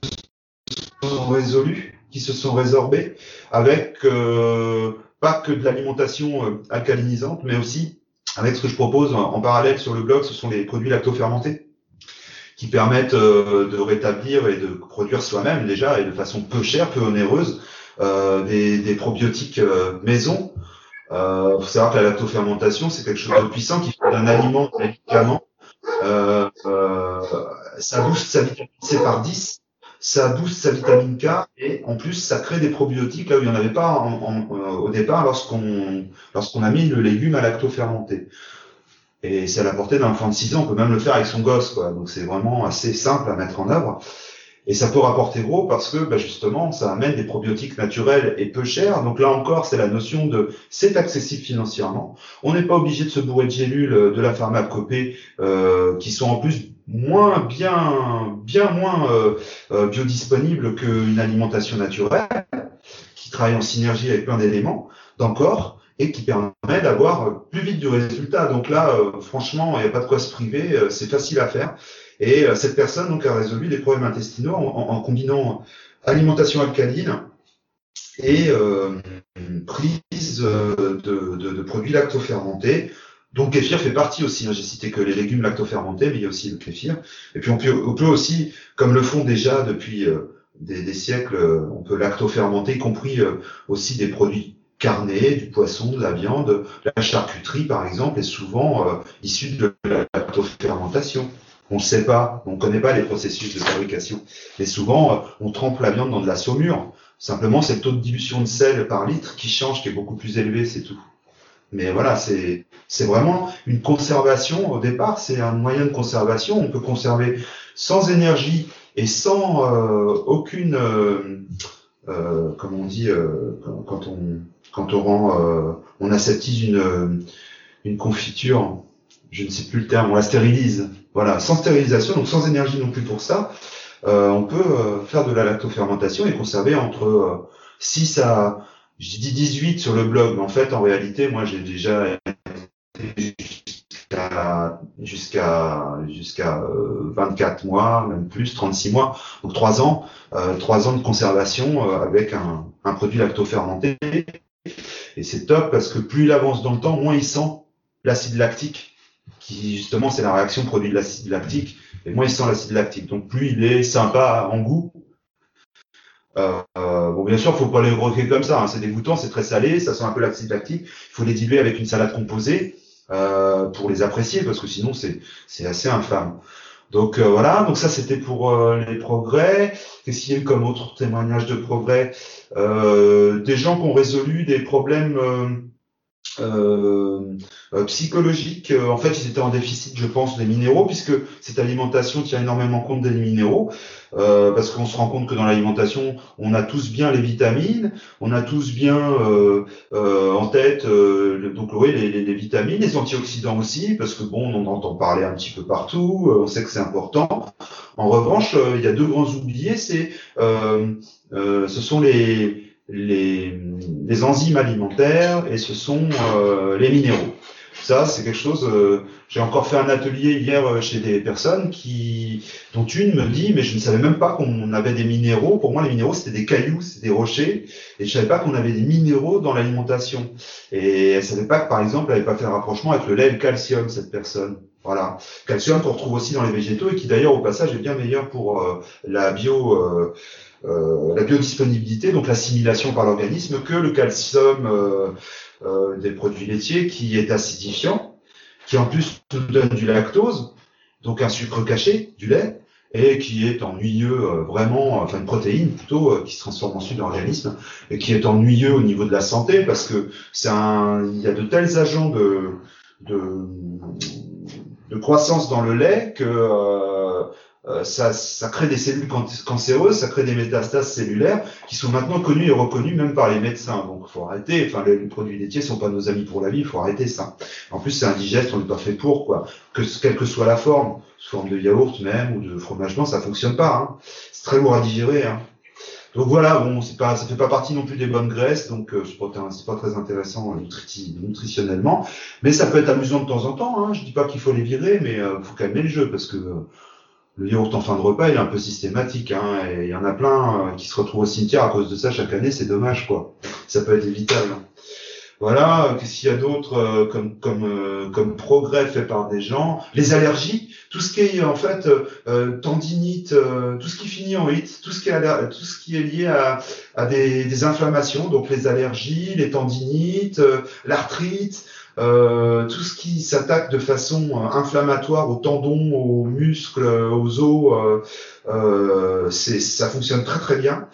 sont résolus, qui se sont résorbés, avec euh, pas que de l'alimentation euh, alcalinisante, mais aussi avec ce que je propose en, parallèle sur le blog, ce sont les produits lactofermentés qui permettent de rétablir et de produire soi-même déjà et de façon peu chère, peu onéreuse, des, des, probiotiques euh, maison. Il faut savoir que la lactofermentation, c'est quelque chose de puissant qui fait d'un aliment un médicament euh, euh, ça booste sa vitamine C par 10, ça booste sa vitamine K et en plus ça crée des probiotiques là où il n'y en avait pas en, en, euh, au départ lorsqu'on lorsqu'on a mis le légume à lacto-fermenté. Et c'est à la portée d'un enfant de 6 ans, on peut même le faire avec son gosse, quoi. Donc c'est vraiment assez simple à mettre en œuvre. Et ça peut rapporter gros parce que bah justement, ça amène des probiotiques naturels et peu chers. Donc là encore, c'est la notion de c'est accessible financièrement. On n'est pas obligé de se bourrer de gélules euh, de la pharmacopée euh, qui sont en plus moins bien bien moins euh, euh, biodisponibles qu'une alimentation naturelle qui travaille en synergie avec plein d'éléments d'encore et qui permet d'avoir plus vite du résultat. Donc là, euh, franchement, il n'y a pas de quoi se priver, euh, c'est facile à faire. Et euh, cette personne a résolu les problèmes intestinaux en, combinant alimentation alcaline et euh, prise de, de, produits lactofermentés. Donc kéfir fait partie aussi. Hein. J'ai cité que les légumes lactofermentés, mais il y a aussi le kéfir. Et puis on peut, aussi, comme le font déjà depuis euh, des, des, siècles, on peut lactofermenter, y compris euh, aussi des produits carnés, du poisson, de la viande. La charcuterie, par exemple, est souvent issue de la lactofermentation. On ne sait pas, on ne connaît pas les processus de fabrication. Mais souvent, euh, on trempe la viande dans de la saumure. Simplement, c'est le taux de dilution de sel par litre qui change, qui est beaucoup plus élevé, c'est tout. Mais voilà, c'est vraiment une conservation au départ, c'est un moyen de conservation. On peut conserver sans énergie et sans euh, aucune, euh, euh, comme on dit, euh, quand, on quand on rend, on aseptise une une confiture, je ne sais plus le terme, on la stérilise. Voilà, sans stérilisation, donc sans énergie non plus pour ça, on peut faire de la lactofermentation et conserver entre 6 à j'ai dit 18 sur le blog, mais en fait, en réalité, moi, j'ai déjà été jusqu'à jusqu'à 24 euh, mois, même plus, 36 mois, donc 3 ans, euh, 3 ans de conservation euh, avec un, un produit lactofermenté. Et c'est top parce que plus il avance dans le temps, moins il sent l'acide lactique, qui justement c'est la réaction produit de l'acide lactique, et moins il sent l'acide lactique. Donc plus il est sympa en goût, euh, bon, bien sûr, faut pas les croquer comme ça. Hein. C'est dégoûtant, c'est très salé, ça sent un peu l'acide lactique. Il faut les diluer avec une salade composée euh, pour les apprécier, parce que sinon c'est c'est assez infâme. Donc euh, voilà, donc ça c'était pour euh, les progrès. Qu'est-ce qu'il y a comme autre témoignage de progrès? Des gens qui ont résolu des problèmes euh, euh, psychologique. Euh, en fait, ils étaient en déficit, je pense, des minéraux, puisque cette alimentation tient énormément compte des minéraux, euh, parce qu'on se rend compte que dans l'alimentation, on a tous bien les vitamines, on a tous bien en tête, donc oui, les, les, vitamines, les antioxydants aussi, parce que bon, on en entend parler un petit peu partout, on sait que c'est important. En revanche, il y a deux grands oubliés, c'est ce sont les les, les, enzymes alimentaires et ce sont euh, les minéraux. Ça, c'est quelque chose. Euh, j'ai encore fait un atelier hier euh, chez des personnes qui, dont une me dit, mais je ne savais même pas qu'on avait des minéraux. Pour moi, les minéraux c'était des cailloux, c'était des rochers, et je savais pas qu'on avait des minéraux dans l'alimentation. Et elle savait pas que, par exemple, elle n'avait pas fait le rapprochement avec le lait le calcium. Cette personne, voilà, calcium qu'on retrouve aussi dans les végétaux et qui d'ailleurs au passage est bien meilleur pour la bio euh, la biodisponibilité, donc l'assimilation par l'organisme, que le calcium euh, euh, des produits laitiers qui est acidifiant, qui en plus nous donne du lactose, donc un sucre caché, du lait, et qui est ennuyeux vraiment, enfin une protéine plutôt qui se transforme en sucre dans l'organisme et qui est ennuyeux au niveau de la santé parce que c'est un, il y a de tels agents de de, de croissance dans le lait que euh, ça, ça, crée des cellules cancéreuses, ça crée des métastases cellulaires qui sont maintenant connues et reconnues même par les médecins. Donc, faut arrêter. Enfin, les, produits laitiers sont pas nos amis pour la vie. Il faut arrêter ça. En plus, c'est indigeste. On n'est pas fait pour quoi. Que quelle que soit la forme, sous forme de yaourt même ou de fromage blanc, ça fonctionne pas. Hein. C'est très lourd à digérer. Hein. Donc voilà, bon, c'est pas, ça fait pas partie non plus des bonnes graisses, donc euh, c'est pas, pas très intéressant nutritionnellement, mais ça peut être amusant de temps en temps. Hein. Je dis pas qu'il faut les virer, mais euh, faut calmer le jeu parce que euh, le yaourt en fin de repas, il est un peu systématique. Hein, et il y en a plein euh, qui se retrouvent au cimetière à cause de ça chaque année. C'est dommage, quoi. Ça peut être évitable. Voilà. Qu'est-ce qu'il y a d'autre euh, comme comme euh, comme progrès fait par des gens? Les allergies, tout ce qui est en fait tendinite, tout ce qui finit en it, tout ce qui est tout ce qui est lié à, à des, des inflammations, donc les allergies, les tendinites, l'arthrite. Euh, tout ce qui s'attaque de façon euh, inflammatoire aux tendons, aux muscles, aux os, euh, ça fonctionne très très bien.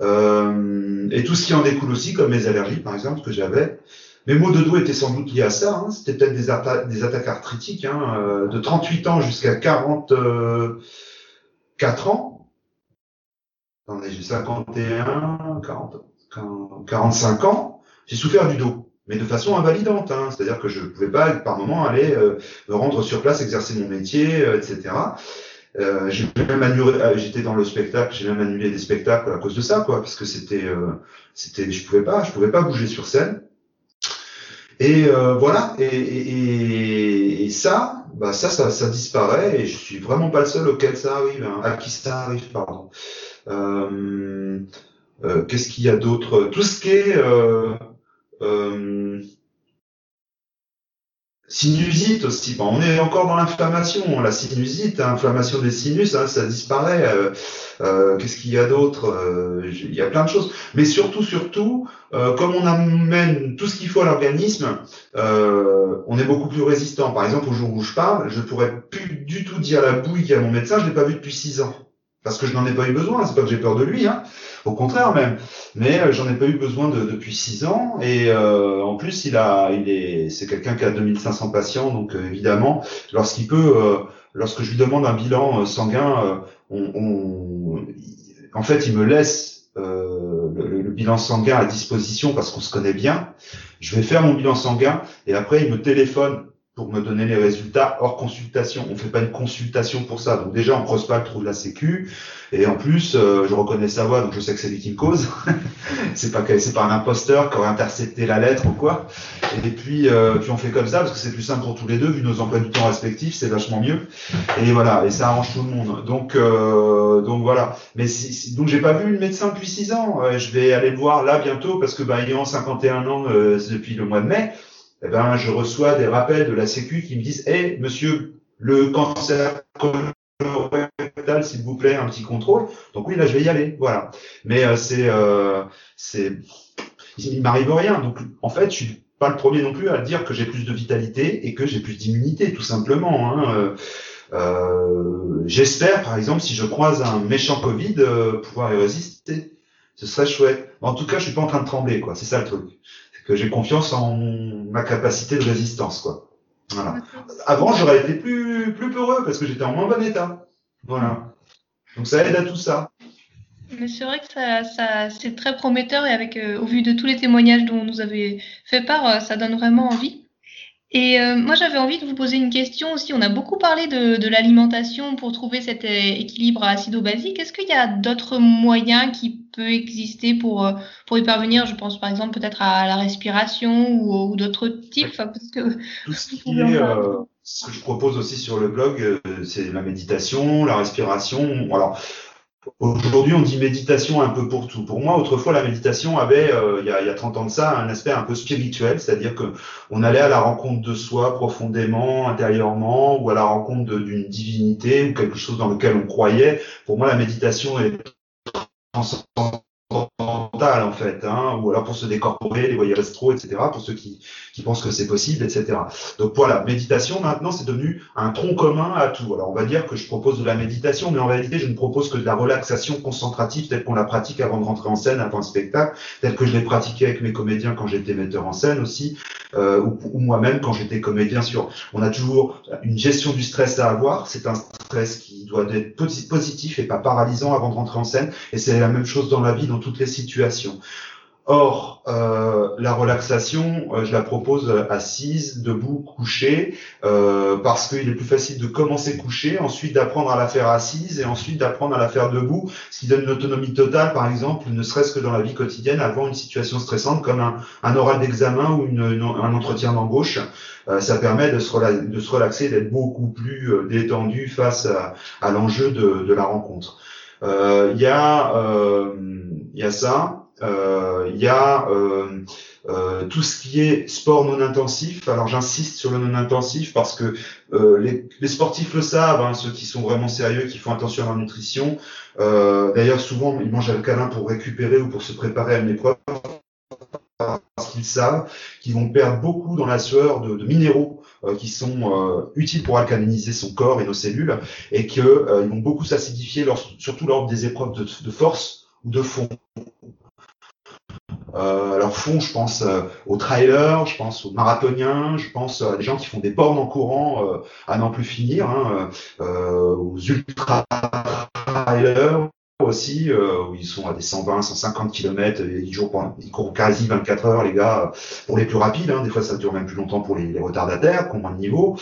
et tout ce qui en découle aussi, comme les allergies par exemple que j'avais. Mes maux de dos étaient sans doute liés à ça. Hein. C'était peut-être des, des, attaques arthritiques hein, de 38 ans jusqu'à 44 ans. J'ai 51, 40, 45 ans. J'ai souffert du dos mais de façon invalidante. Hein. C'est-à-dire que je ne pouvais pas, par moment, aller euh, me rendre sur place, exercer mon métier, euh, etc. Euh, j'ai même annulé, euh, j'étais dans le spectacle, j'ai même annulé des spectacles à cause de ça, quoi, parce que c'était, c'était, je pouvais pas, je pouvais pas bouger sur scène. Et voilà, et, et, et, ça, bah ça, ça, ça, disparaît, et je suis vraiment pas le seul auquel ça arrive, hein, à qui ça arrive, pardon. Qu'est-ce qu'il y a d'autre? Tout ce qui est euh, Sinusite aussi. On est encore dans l'inflammation. La sinusite, l'inflammation des sinus, hein, ça disparaît. Euh, euh, Qu'est-ce qu'il y a d'autre Il y a plein de choses. Mais surtout, surtout, comme on amène tout ce qu'il faut à l'organisme, on est beaucoup plus résistant. Par exemple, au jour où je parle, je pourrais plus du tout dire la bouille à mon médecin. Je l'ai pas vu depuis six ans parce que je n'en ai pas eu besoin. C'est pas que j'ai peur de lui, hein. Au contraire même. Mais euh, j'en ai pas eu besoin de, depuis six ans. Et euh, en plus, il a, il est, c'est quelqu'un qui a 2500 patients, donc euh, évidemment, lorsqu'il peut, lorsque je lui demande un bilan sanguin, on, on, en fait, il me laisse le, le, bilan sanguin à disposition parce qu'on se connaît bien. Je vais faire mon bilan sanguin et après, il me téléphone pour me donner les résultats hors consultation. On fait pas une consultation pour ça. Donc déjà, on creuse pas le trou de la sécu. Et en plus, euh, je reconnais sa voix, donc je sais que c'est lui qui me cause. c'est pas c'est pas un imposteur qui aurait intercepté la lettre ou quoi. Et puis, euh, puis on fait comme ça parce que c'est plus simple pour tous les deux, vu nos emplois du temps respectifs, c'est vachement mieux. Et voilà, et ça arrange tout le monde. Donc, euh, donc voilà. Mais si, donc j'ai pas vu le médecin depuis six ans. je vais aller le voir là bientôt parce que bah, ayant 51 ans depuis le mois de mai eh ben, je reçois des rappels de la Sécu qui me disent Eh, monsieur, le cancer s'il vous plaît, un petit contrôle. Donc oui, là, je vais y aller. Voilà. Mais euh, c'est, euh, c'est, il m'arrive rien. Donc en fait, je suis pas le premier non plus à dire que j'ai plus de vitalité et que j'ai plus d'immunité, tout simplement. Hein. Euh, euh J'espère, par exemple, si je croise un méchant Covid, euh, pouvoir y résister. Ce serait chouette. En tout cas, je suis pas en train de trembler, quoi. C'est ça le truc que j'ai confiance en ma capacité de résistance, quoi. Voilà. Avant, j'aurais été plus, plus peureux parce que j'étais en moins bon état. Voilà. Donc ça aide à tout ça. Mais c'est vrai que ça, ça c'est très prometteur et avec, euh, au vu de tous les témoignages dont nous avez fait part, euh, ça donne vraiment envie. Et euh, moi, j'avais envie de vous poser une question aussi. On a beaucoup parlé de, de l'alimentation pour trouver cet équilibre acido-basique. Est-ce qu'il y a d'autres moyens qui peuvent exister pour, euh, pour y parvenir? Je pense par exemple peut-être à la respiration ou, ou d'autres types. que Tout ce qui est, euh, ce que je propose aussi sur le blog, c'est la méditation, la respiration. Alors, Aujourd'hui, on dit méditation un peu pour tout. Pour moi, autrefois, la méditation avait, euh, il, y a, il, y a, 30 ans de ça, un aspect un peu spirituel, c'est-à-dire que on allait à la rencontre de soi profondément, intérieurement, ou à la rencontre d'une divinité ou quelque chose dans lequel on croyait. Pour moi, la méditation est en fait, hein, ou alors pour se décorporer, les voyages astro, etc., pour ceux qui, qui pensent que c'est possible, etc. Donc voilà, méditation maintenant c'est devenu un tronc commun à tout. Alors on va dire que je propose de la méditation, mais en réalité je ne propose que de la relaxation concentrative telle qu'on la pratique avant de rentrer en scène, avant un spectacle, telle que je l'ai pratiquée avec mes comédiens quand j'étais metteur en scène aussi, euh, ou, moi-même quand j'étais comédien sur. On a toujours une gestion du stress à avoir. C'est un stress qui doit être positif et pas paralysant avant de rentrer en scène. Et c'est la même chose dans la vie, dans toutes les situations. Or, euh, la relaxation, euh, je la propose assise, debout, couchée, euh, parce qu'il est plus facile de commencer couché, ensuite d'apprendre à la faire assise et ensuite d'apprendre à la faire debout, ce qui donne une autonomie totale, par exemple, ne serait-ce que dans la vie quotidienne, avant une situation stressante comme un, oral d'examen ou un entretien d'embauche. ça permet de se, relaxer, d'être beaucoup plus détendu face à, l'enjeu de, la rencontre. Il y, a, y a ça. Euh, il y a euh, euh, tout ce qui est sport non intensif. Alors j'insiste sur le non intensif parce que les, sportifs le savent, hein, ceux qui sont vraiment sérieux, qui font attention à leur nutrition. D'ailleurs souvent ils mangent alcalin pour récupérer ou pour se préparer à une épreuve parce qu'ils savent qu'ils vont perdre beaucoup dans la sueur de, minéraux qui sont utiles pour alcaliniser son corps et nos cellules et qu'ils vont beaucoup s'acidifier surtout lors des épreuves de force ou de fond. Euh, alors fond, je pense euh, aux trailers, je pense aux marathoniens, je pense à des gens qui font des bornes en courant euh, à n'en plus finir, hein, euh, aux ultra trailers aussi, où ils sont à des 120, 150 km, ils, ils courent quasi 24 heures, les gars, pour les plus rapides. Hein, des fois, ça dure même plus longtemps pour les, les retardataires, qui ont moins de niveau.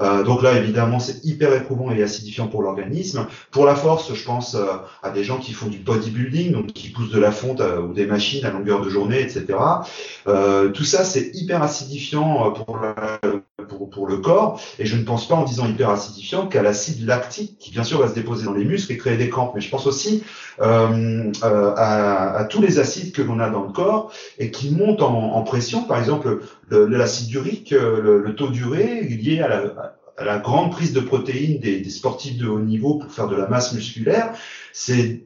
Euh, donc là, évidemment, c'est hyper éprouvant et acidifiant pour l'organisme. Pour la force, je pense euh, à des gens qui font du bodybuilding, donc qui poussent de la fonte euh, ou des machines à longueur de journée, etc. tout ça, c'est hyper acidifiant pour, pour, pour le corps. Et je ne pense pas en disant hyperacidifiant qu'à l'acide lactique, qui bien sûr va se déposer dans les muscles et créer des crampes. Mais je pense aussi euh, euh, à, tous les acides que l'on a dans le corps et qui montent en, pression. Par exemple, l'acide urique, le, le, taux d'urée lié à la, grande prise de protéines des, sportifs de haut niveau pour faire de la masse musculaire, c'est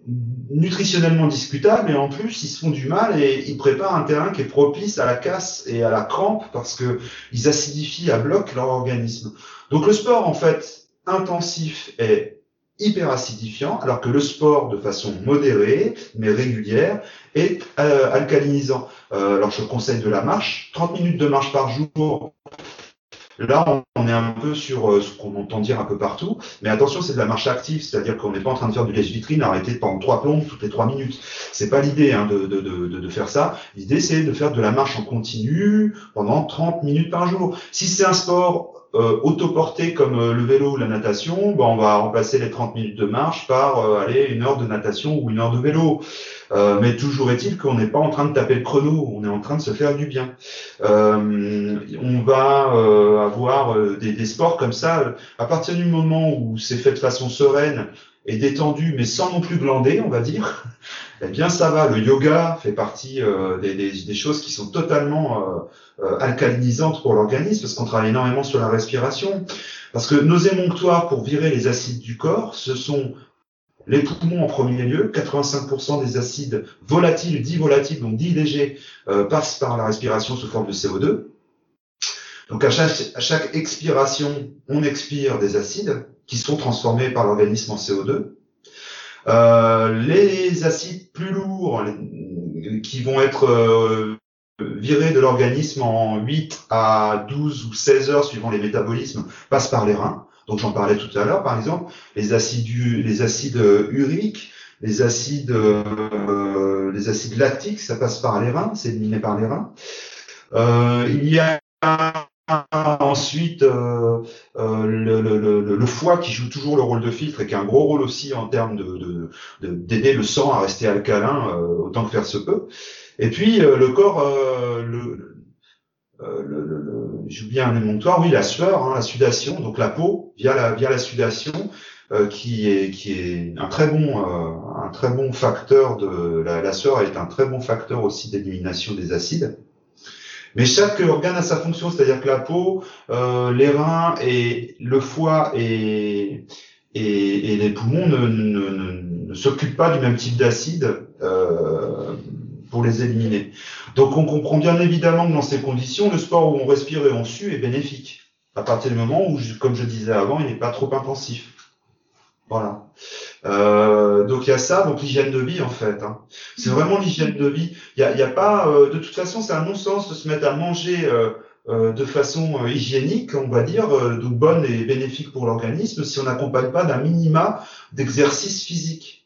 nutritionnellement discutable et en plus ils se font du mal et ils préparent un terrain qui est propice à la casse et à la crampe parce que ils acidifient à bloc leur organisme. Donc le sport en fait intensif est hyper acidifiant, alors que le sport de façon modérée mais régulière est euh, alcalinisant. Euh, alors je conseille de la marche, 30 minutes de marche par jour Là, on est un peu sur euh, ce qu'on entend dire un peu partout, mais attention, c'est de la marche active, c'est-à-dire qu'on n'est pas en train de faire du lèche-vitrine, arrêter pendant trois plombes toutes les trois minutes. C'est pas l'idée hein, de, de, de, de, faire ça. L'idée, c'est de faire de la marche en continu pendant 30 minutes par jour. Si c'est un sport euh, autoporté comme euh, le vélo ou la natation, ben, on va remplacer les 30 minutes de marche par euh, aller une heure de natation ou une heure de vélo. Euh, mais toujours est-il qu'on n'est pas en train de taper le chrono, on est en train de se faire du bien. Euh, on va euh, avoir des, des, sports comme ça, à partir du moment où c'est fait de façon sereine et détendu, mais sans non plus glander, on va dire, eh bien ça va. Le yoga fait partie des, des, des, choses qui sont totalement alcalinisantes pour l'organisme, parce qu'on travaille énormément sur la respiration. Parce que nos émonctoires pour virer les acides du corps, ce sont les poumons en premier lieu, 85% des acides volatiles, dits volatiles, donc dits légers, euh, passent par la respiration sous forme de CO2. Donc à chaque, à chaque expiration, on expire des acides qui sont transformés par l'organisme en CO2. Euh, les acides plus lourds qui vont être euh, virés de l'organisme en 8 à 12 ou 16 heures suivant les métabolismes passent par les reins. Donc j'en parlais tout à l'heure, par exemple, les acides, les acides uriques, les acides, euh, les acides lactiques, ça passe par les reins, c'est éliminé par les reins. Euh, il y a ensuite euh, euh le, foie qui joue toujours le rôle de filtre et qui a un gros rôle aussi en termes de d'aider le sang à rester alcalin euh, autant que faire se peut. Et puis euh, le corps, le, euh, le, le, le bien un émonctoire, oui, la sueur, hein, la sudation, donc la peau via la via la sudation, euh, qui est qui est un très bon euh, un très bon facteur de la, la, sueur est un très bon facteur aussi d'élimination des acides. Mais chaque organe a sa fonction, c'est-à-dire que la peau, euh, les reins et le foie et et, et les poumons ne, ne, ne, ne s'occupent pas du même type d'acide. Euh, pour les éliminer. Donc on comprend bien évidemment que dans ces conditions, le sport où on respire et on sue est bénéfique, à partir du moment où, comme je disais avant, il n'est pas trop intensif. Voilà. Euh, donc il y a ça, donc l'hygiène de vie en fait. Hein. C'est vraiment l'hygiène de vie. Il y a, pas, euh, de toute façon, c'est un non-sens de se mettre à manger euh, euh de façon euh, hygiénique, on va dire, donc bonne et bénéfique pour l'organisme, si on n'accompagne pas d'un minima d'exercice physique.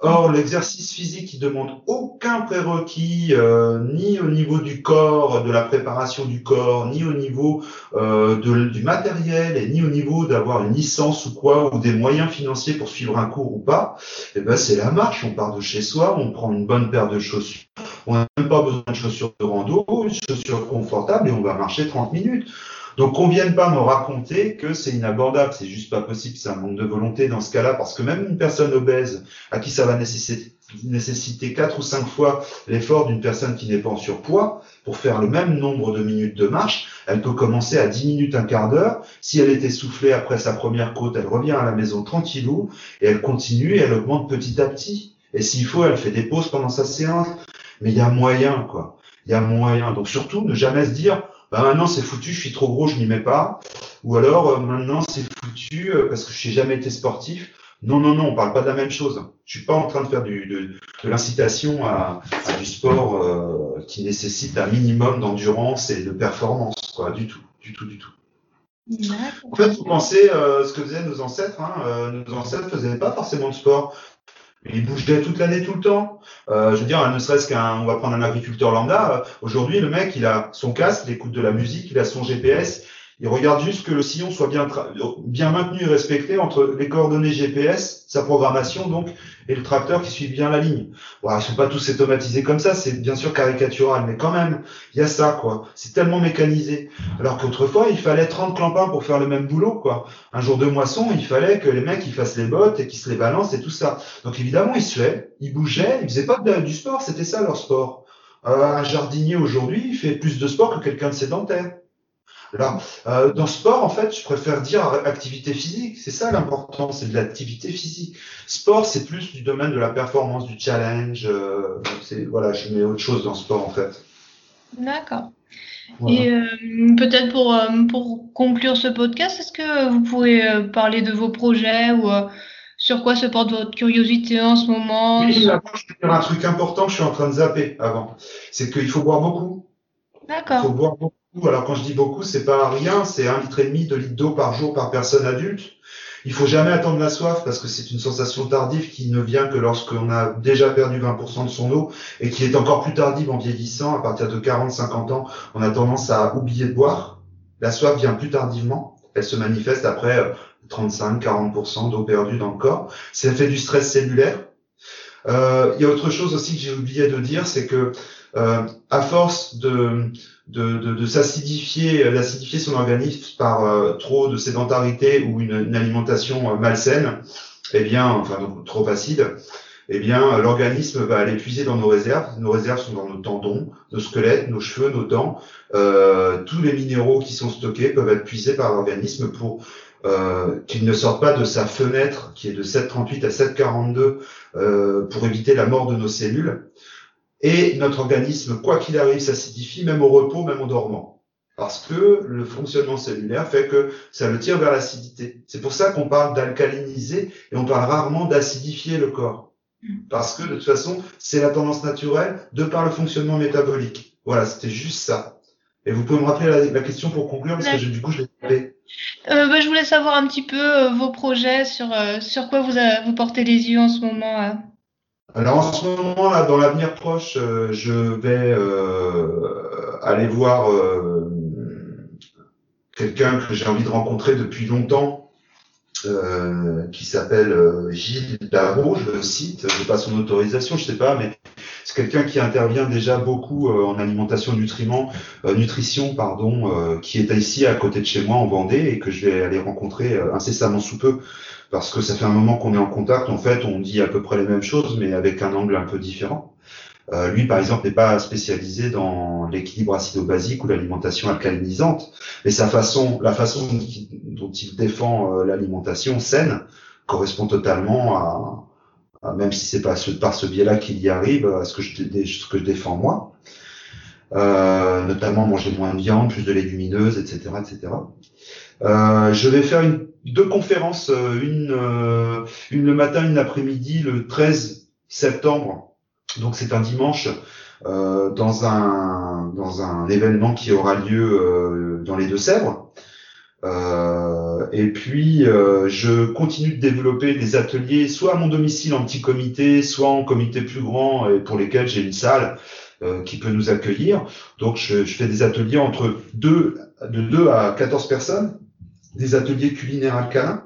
Or, l'exercice physique, il demande aucun prérequis, euh, ni au niveau du corps, de la préparation du corps, ni au niveau euh, du matériel, et ni au niveau d'avoir une licence ou quoi, ou des moyens financiers pour suivre un cours ou pas. Eh ben, c'est la marche. On part de chez soi, on prend une bonne paire de chaussures. On n'a même pas besoin de chaussures de rando, une chaussure confortable, et on va marcher 30 minutes. Donc qu'on vienne pas me raconter que c'est inabordable, c'est juste pas possible, c'est un manque de volonté dans ce cas-là, parce que même une personne obèse à qui ça va nécessiter, quatre ou cinq fois l'effort d'une personne qui n'est pas en surpoids pour faire le même nombre de minutes de marche, elle peut commencer à 10 minutes, un quart d'heure. Si elle est essoufflée après sa première côte, elle revient à la maison tranquillou et elle continue et elle augmente petit à petit. Et s'il faut, elle fait des pauses pendant sa séance. Mais il y a moyen, quoi. Il y a moyen. Donc surtout, ne jamais se dire, bah maintenant c'est foutu, je suis trop gros, je n'y mets pas. Ou alors euh, maintenant c'est foutu euh, parce que je n'ai jamais été sportif. Non, non, non, on parle pas de la même chose. Je suis pas en train de faire du, de, de l'incitation à, à, du sport euh, qui nécessite un minimum d'endurance et de performance, quoi, du tout, du tout, du tout. En fait, vous pensez euh, ce que faisaient nos ancêtres. Hein, nos ancêtres faisaient pas forcément de sport. Il bougeait toute l'année, tout le temps. Euh, je veux dire, ne serait-ce qu'un, on va prendre un agriculteur lambda. Euh, aujourd'hui, le mec, il a son casque, il écoute de la musique, il a son GPS, Il regarde juste que le sillon soit bien, bien maintenu et respecté entre les coordonnées GPS, sa programmation donc, et le tracteur qui suit bien la ligne. Voilà, ils sont pas tous automatisés comme ça, c'est bien sûr caricatural, mais quand même, il y a ça, quoi. C'est tellement mécanisé. Alors qu'autrefois, il fallait 30 clampins pour faire le même boulot, quoi. Un jour de moisson, il fallait que les mecs, ils fassent les bottes et qu'ils se les balancent et tout ça. Donc évidemment, ils suaient, ils bougeaient, ils faisaient pas du sport, c'était ça leur sport. Euh, un jardinier aujourd'hui, fait plus de sport que quelqu'un de sédentaire. Euh, dans sport, en fait, je préfère dire activité physique. C'est ça l'important, c'est de l'activité physique. Sport, c'est plus du domaine de la performance, du challenge. Euh, c'est voilà, je mets autre chose dans sport, en fait. D'accord. Et euh, peut-être pour, pour conclure ce podcast, est-ce que vous pourrez euh, parler de vos projets ou sur quoi se porte votre curiosité en ce moment? Oui, je vais dire un truc important que je suis en train de zapper avant. C'est qu'il faut boire beaucoup. D'accord. Il faut boire beaucoup alors quand je dis beaucoup, c'est pas rien, c'est un litre et demi, de litres d'eau par jour par personne adulte. Il faut jamais attendre la soif parce que c'est une sensation tardive qui ne vient que lorsqu'on a déjà perdu 20% de son eau et qui est encore plus tardive en vieillissant. À partir de 40-50 ans, on a tendance à oublier de boire. La soif vient plus tardivement. Elle se manifeste après 35-40% euh, d'eau perdue dans le corps. Ça fait du stress cellulaire. Euh, il y a autre chose aussi que j'ai oublié de dire, c'est que euh, à force de, de, de, s'acidifier, d'acidifier son organisme par euh, trop de sédentarité ou une, alimentation euh, malsaine, eh bien, enfin trop acide, eh bien, l'organisme va aller puiser dans nos réserves. Nos réserves sont dans nos tendons, nos squelettes, nos cheveux, nos dents. Euh, tous les minéraux qui sont stockés peuvent être puisés par l'organisme pour euh, qu'il ne sorte pas de sa fenêtre qui est de 7,38 à 7,42 euh, pour éviter la mort de nos cellules. Et notre organisme, quoi qu'il arrive, s'acidifie, même au repos, même en dormant. Parce que le fonctionnement cellulaire fait que ça le tire vers l'acidité. C'est pour ça qu'on parle d'alcaliniser et on parle rarement d'acidifier le corps. Parce que de toute façon, c'est la tendance naturelle de par le fonctionnement métabolique. Voilà, c'était juste ça. Et vous pouvez me rappeler la, question pour conclure, parce que du coup, je l'ai fait. Euh, bah, je voulais savoir un petit peu euh, vos projets, sur, euh, sur quoi vous, vous portez les yeux en ce moment. Alors en ce moment, là, dans l'avenir proche, euh, je vais euh, aller voir euh, quelqu'un que j'ai envie de rencontrer depuis longtemps, qui s'appelle Gilles Darro, je le cite, je pas son autorisation, je sais pas, mais c'est quelqu'un qui intervient déjà beaucoup en alimentation nutriments, nutrition, pardon, qui est ici à côté de chez moi en Vendée et que je vais aller rencontrer incessamment sous peu parce que ça fait un moment qu'on est en contact. En fait, on dit à peu près les mêmes choses, mais avec un angle un peu différent. Euh, lui, par exemple, n'est pas spécialisé dans l'équilibre acido-basique ou l'alimentation alcalinisante, mais sa façon, la façon dont il défend euh, l'alimentation saine correspond totalement à, même si c'est pas par ce biais-là qu'il y arrive, ce que je, défends moi. Euh, notamment manger moins de viande, plus de légumineuses, etc., etc. Euh, je vais faire deux conférences, euh, une, euh, une le matin, une l'après-midi, le 13 septembre. Donc c'est un dimanche dans un dans un événement qui aura lieu dans les Deux-Sèvres. Et puis je continue de développer des ateliers, soit à mon domicile en petit comité, soit en comité plus grand et pour lesquels j'ai une salle qui peut nous accueillir. Donc je, je, fais des ateliers entre deux, de 2 à 14 personnes des ateliers culinaires alcalins.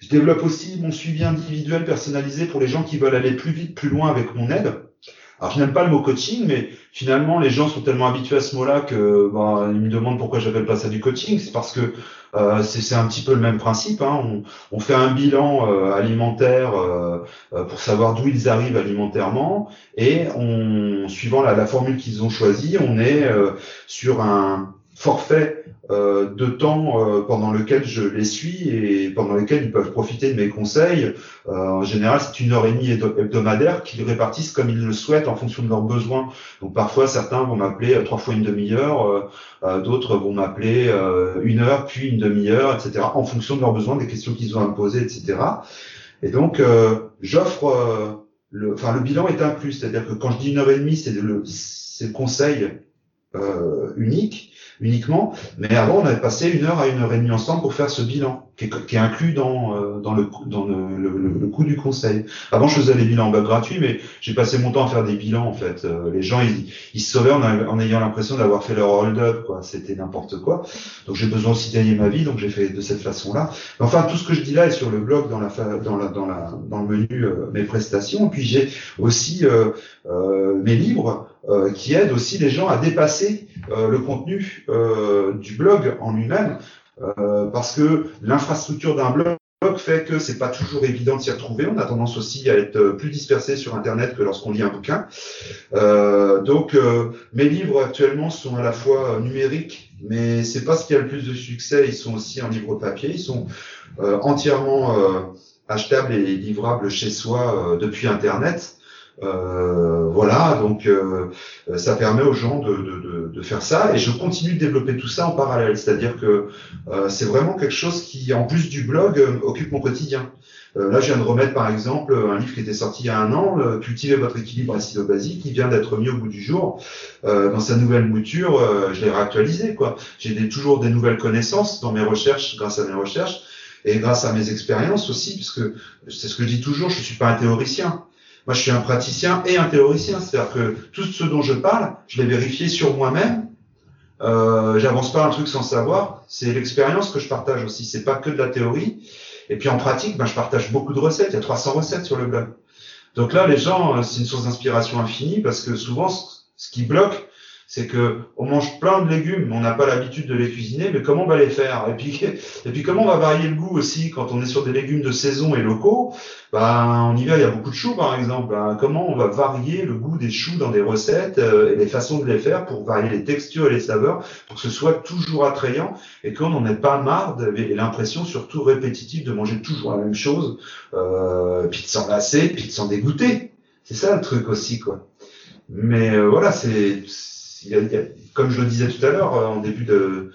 Je développe aussi mon suivi individuel personnalisé pour les gens qui veulent aller plus vite, plus loin avec mon aide. Alors je n'aime pas le mot coaching, mais finalement les gens sont tellement habitués à ce mot-là que bah, ils me demandent pourquoi j'appelle pas ça du coaching. C'est parce que euh, c'est un petit peu le même principe. Hein. On, on, fait un bilan euh, alimentaire euh, euh pour savoir d'où ils arrivent alimentairement et on, suivant la, la formule qu'ils ont choisie, on est euh, sur un forfait euh, de temps euh, pendant lequel je les suis et pendant lequel ils peuvent profiter de mes conseils. Euh, en général, c'est une heure et demie hebdomadaire qu'ils répartissent comme ils le souhaitent en fonction de leurs besoins. Donc parfois, certains vont m'appeler trois fois une demi-heure, d'autres vont m'appeler une heure, puis une demi-heure, etc. en fonction de leurs besoins, des questions qu'ils ont à me poser, etc. Et donc, j'offre... le, enfin, le bilan est inclus, c'est-à-dire que quand je dis une heure et demie, c'est le, c'est le conseil euh, unique uniquement. Mais avant, on avait passé une heure à une heure et demie ensemble pour faire ce bilan, qui est, qui est inclus dans, euh, dans, le, dans le, le, le, coût du conseil. Avant, je faisais des bilans bug gratuits, mais j'ai passé mon temps à faire des bilans, en fait. Euh, les gens, ils, ils se sauvaient en, ayant l'impression d'avoir fait leur hold-up, quoi. C'était n'importe quoi. Donc, j'ai besoin aussi de gagner ma vie, donc j'ai fait de cette façon-là. Enfin, tout ce que je dis là est sur le blog, dans, la, dans, la, dans, la, dans le menu euh, mes prestations. Puis, j'ai aussi mes livres qui aident aussi les gens à dépasser le contenu euh, du blog en lui-même, euh, parce que l'infrastructure d'un blog fait que c'est pas toujours évident de s'y retrouver. On a tendance aussi à être plus dispersé sur Internet que lorsqu'on lit un bouquin. Euh, donc, euh, mes livres actuellement sont à la fois numériques, mais c'est pas ce qui a le plus de succès. Ils sont aussi en livre papier. Ils sont euh, entièrement achetables et livrables chez soi depuis Internet. Euh, voilà, donc euh, ça permet aux gens de, de, de, faire ça et je continue de développer tout ça en parallèle. C'est-à-dire que euh, c'est vraiment quelque chose qui, en plus du blog, occupe mon quotidien. là, je viens de remettre par exemple un livre qui était sorti il y a un an, Cultiver votre équilibre acido-basique, qui vient d'être mis au bout du jour dans sa nouvelle mouture. je l'ai réactualisé. J'ai des, toujours des nouvelles connaissances dans mes recherches, grâce à mes recherches et grâce à mes expériences aussi, parce que c'est ce que je dis toujours, je suis pas un théoricien. Moi, je suis un praticien et un théoricien, c'est-à-dire que tout ce dont je parle, je l'ai vérifié sur moi-même. Euh, J'avance pas un truc sans savoir. C'est l'expérience que je partage aussi. C'est pas que de la théorie. Et puis en pratique, ben, je partage beaucoup de recettes. Il y a 300 recettes sur le blog. Donc là, les gens, euh, c'est une source d'inspiration infinie parce que souvent, ce qui bloque, c'est que on mange plein de légumes, mais on n'a pas l'habitude de les cuisiner, mais comment on va les faire? Et puis, et puis comment on va varier le goût aussi quand on est sur des légumes de saison et locaux? Ben, En hiver, il y a beaucoup de choux, par exemple. Ben, comment on va varier le goût des choux dans des recettes euh, et les façons de les faire pour varier les textures et les saveurs, pour que ce soit toujours attrayant et qu'on n'en ait pas marre et l'impression surtout répétitive de manger toujours la même chose, euh, puis de s'en lasser, puis de s'en dégoûter. C'est ça le truc aussi, quoi. Mais euh, voilà, c'est comme je le disais tout à l'heure euh, en début de,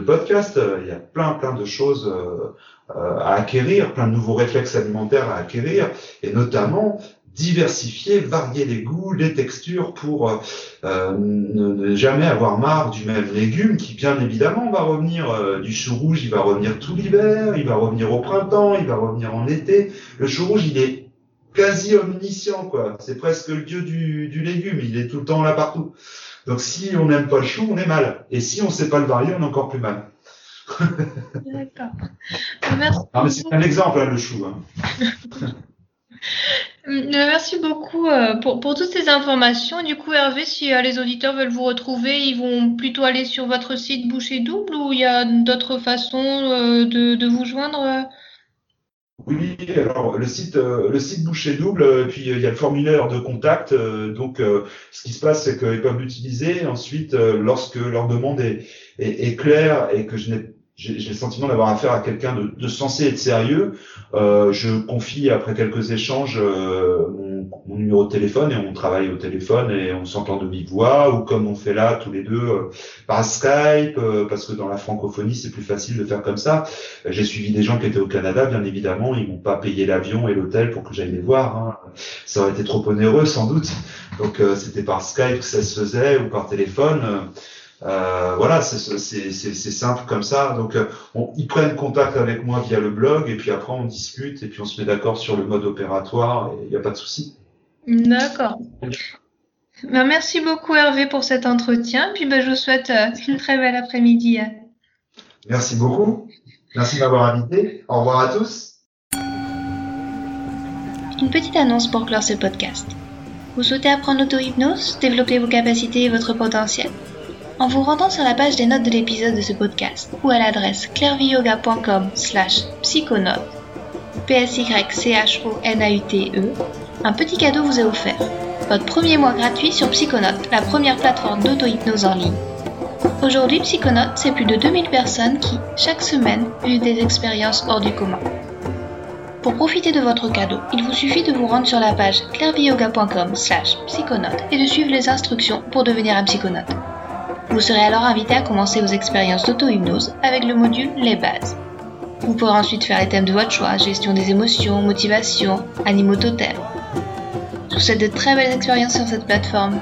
podcast, euh, il y a plein plein de choses euh, à acquérir, plein de nouveaux réflexes alimentaires à acquérir, et notamment diversifier, varier les goûts, les textures pour ne, jamais avoir marre du même légume qui bien évidemment va revenir du chou rouge, il va revenir tout l'hiver, il va revenir au printemps, il va revenir en été. Le chou rouge, il est quasi omniscient quoi. C'est presque le dieu du légume, il est tout le temps là partout. Donc si on n'aime pas le chou, on est mal. Et si on ne sait pas le varier, on est encore plus mal. D'accord. Merci. Ah, mais c'est un exemple, hein, le chou. Hein. Euh, merci beaucoup euh, pour, pour, toutes ces informations. Du coup, Hervé, si euh, les auditeurs veulent vous retrouver, ils vont plutôt aller sur votre site Boucher Double ou il y a d'autres façons de, de, vous joindre oui, alors le site, euh, le site boucher double, euh, puis euh, il y a le formulaire de contact. donc, ce qui se passe, c'est qu'ils peuvent l'utiliser. Ensuite, lorsque leur demande est, est, est claire et que je n'ai j'ai le sentiment d'avoir affaire à quelqu'un de, de, sensé et de sérieux. Euh, je confie après quelques échanges euh, mon, mon, numéro de téléphone et on travaille au téléphone et on s'entend de vive voix ou comme on fait là tous les deux euh, par Skype euh, parce que dans la francophonie c'est plus facile de faire comme ça. J'ai suivi des gens qui étaient au Canada, bien évidemment, ils m'ont pas payé l'avion et l'hôtel pour que j'aille les voir. Hein. Ça aurait été trop onéreux sans doute. Donc euh, c'était par Skype que ça se faisait ou par téléphone. Euh, voilà, c'est simple comme ça. Donc, euh, ils prennent contact avec moi via le blog et puis après on discute et puis on se met d'accord sur le mode opératoire et il n'y a pas de souci. D'accord. Ben, merci beaucoup Hervé pour cet entretien. Puis ben, je vous souhaite euh, une très belle après-midi. Merci beaucoup. Merci de m'avoir invité. Au revoir à tous. Une petite annonce pour clore ce podcast. Vous souhaitez apprendre l'auto-hypnose, développer vos capacités et votre potentiel? En vous rendant sur la page des notes de l'épisode de ce podcast ou à l'adresse clairviyoga.com slash psychonaute, p s y c h o n a u t e un petit cadeau vous est offert. Votre premier mois gratuit sur Psychonaute, la première plateforme d'auto-hypnose en ligne. Aujourd'hui, Psychonaute, c'est plus de 2000 personnes qui, chaque semaine, vivent des expériences hors du commun. Pour profiter de votre cadeau, il vous suffit de vous rendre sur la page clairviyoga.com slash psychonaute et de suivre les instructions pour devenir un psychonaute. Vous serez alors invité à commencer vos expériences d'auto-hypnose avec le module Les bases. Vous pourrez ensuite faire les thèmes de votre choix, gestion des émotions, motivation, animaux totems. Je vous souhaite de très belles expériences sur cette plateforme.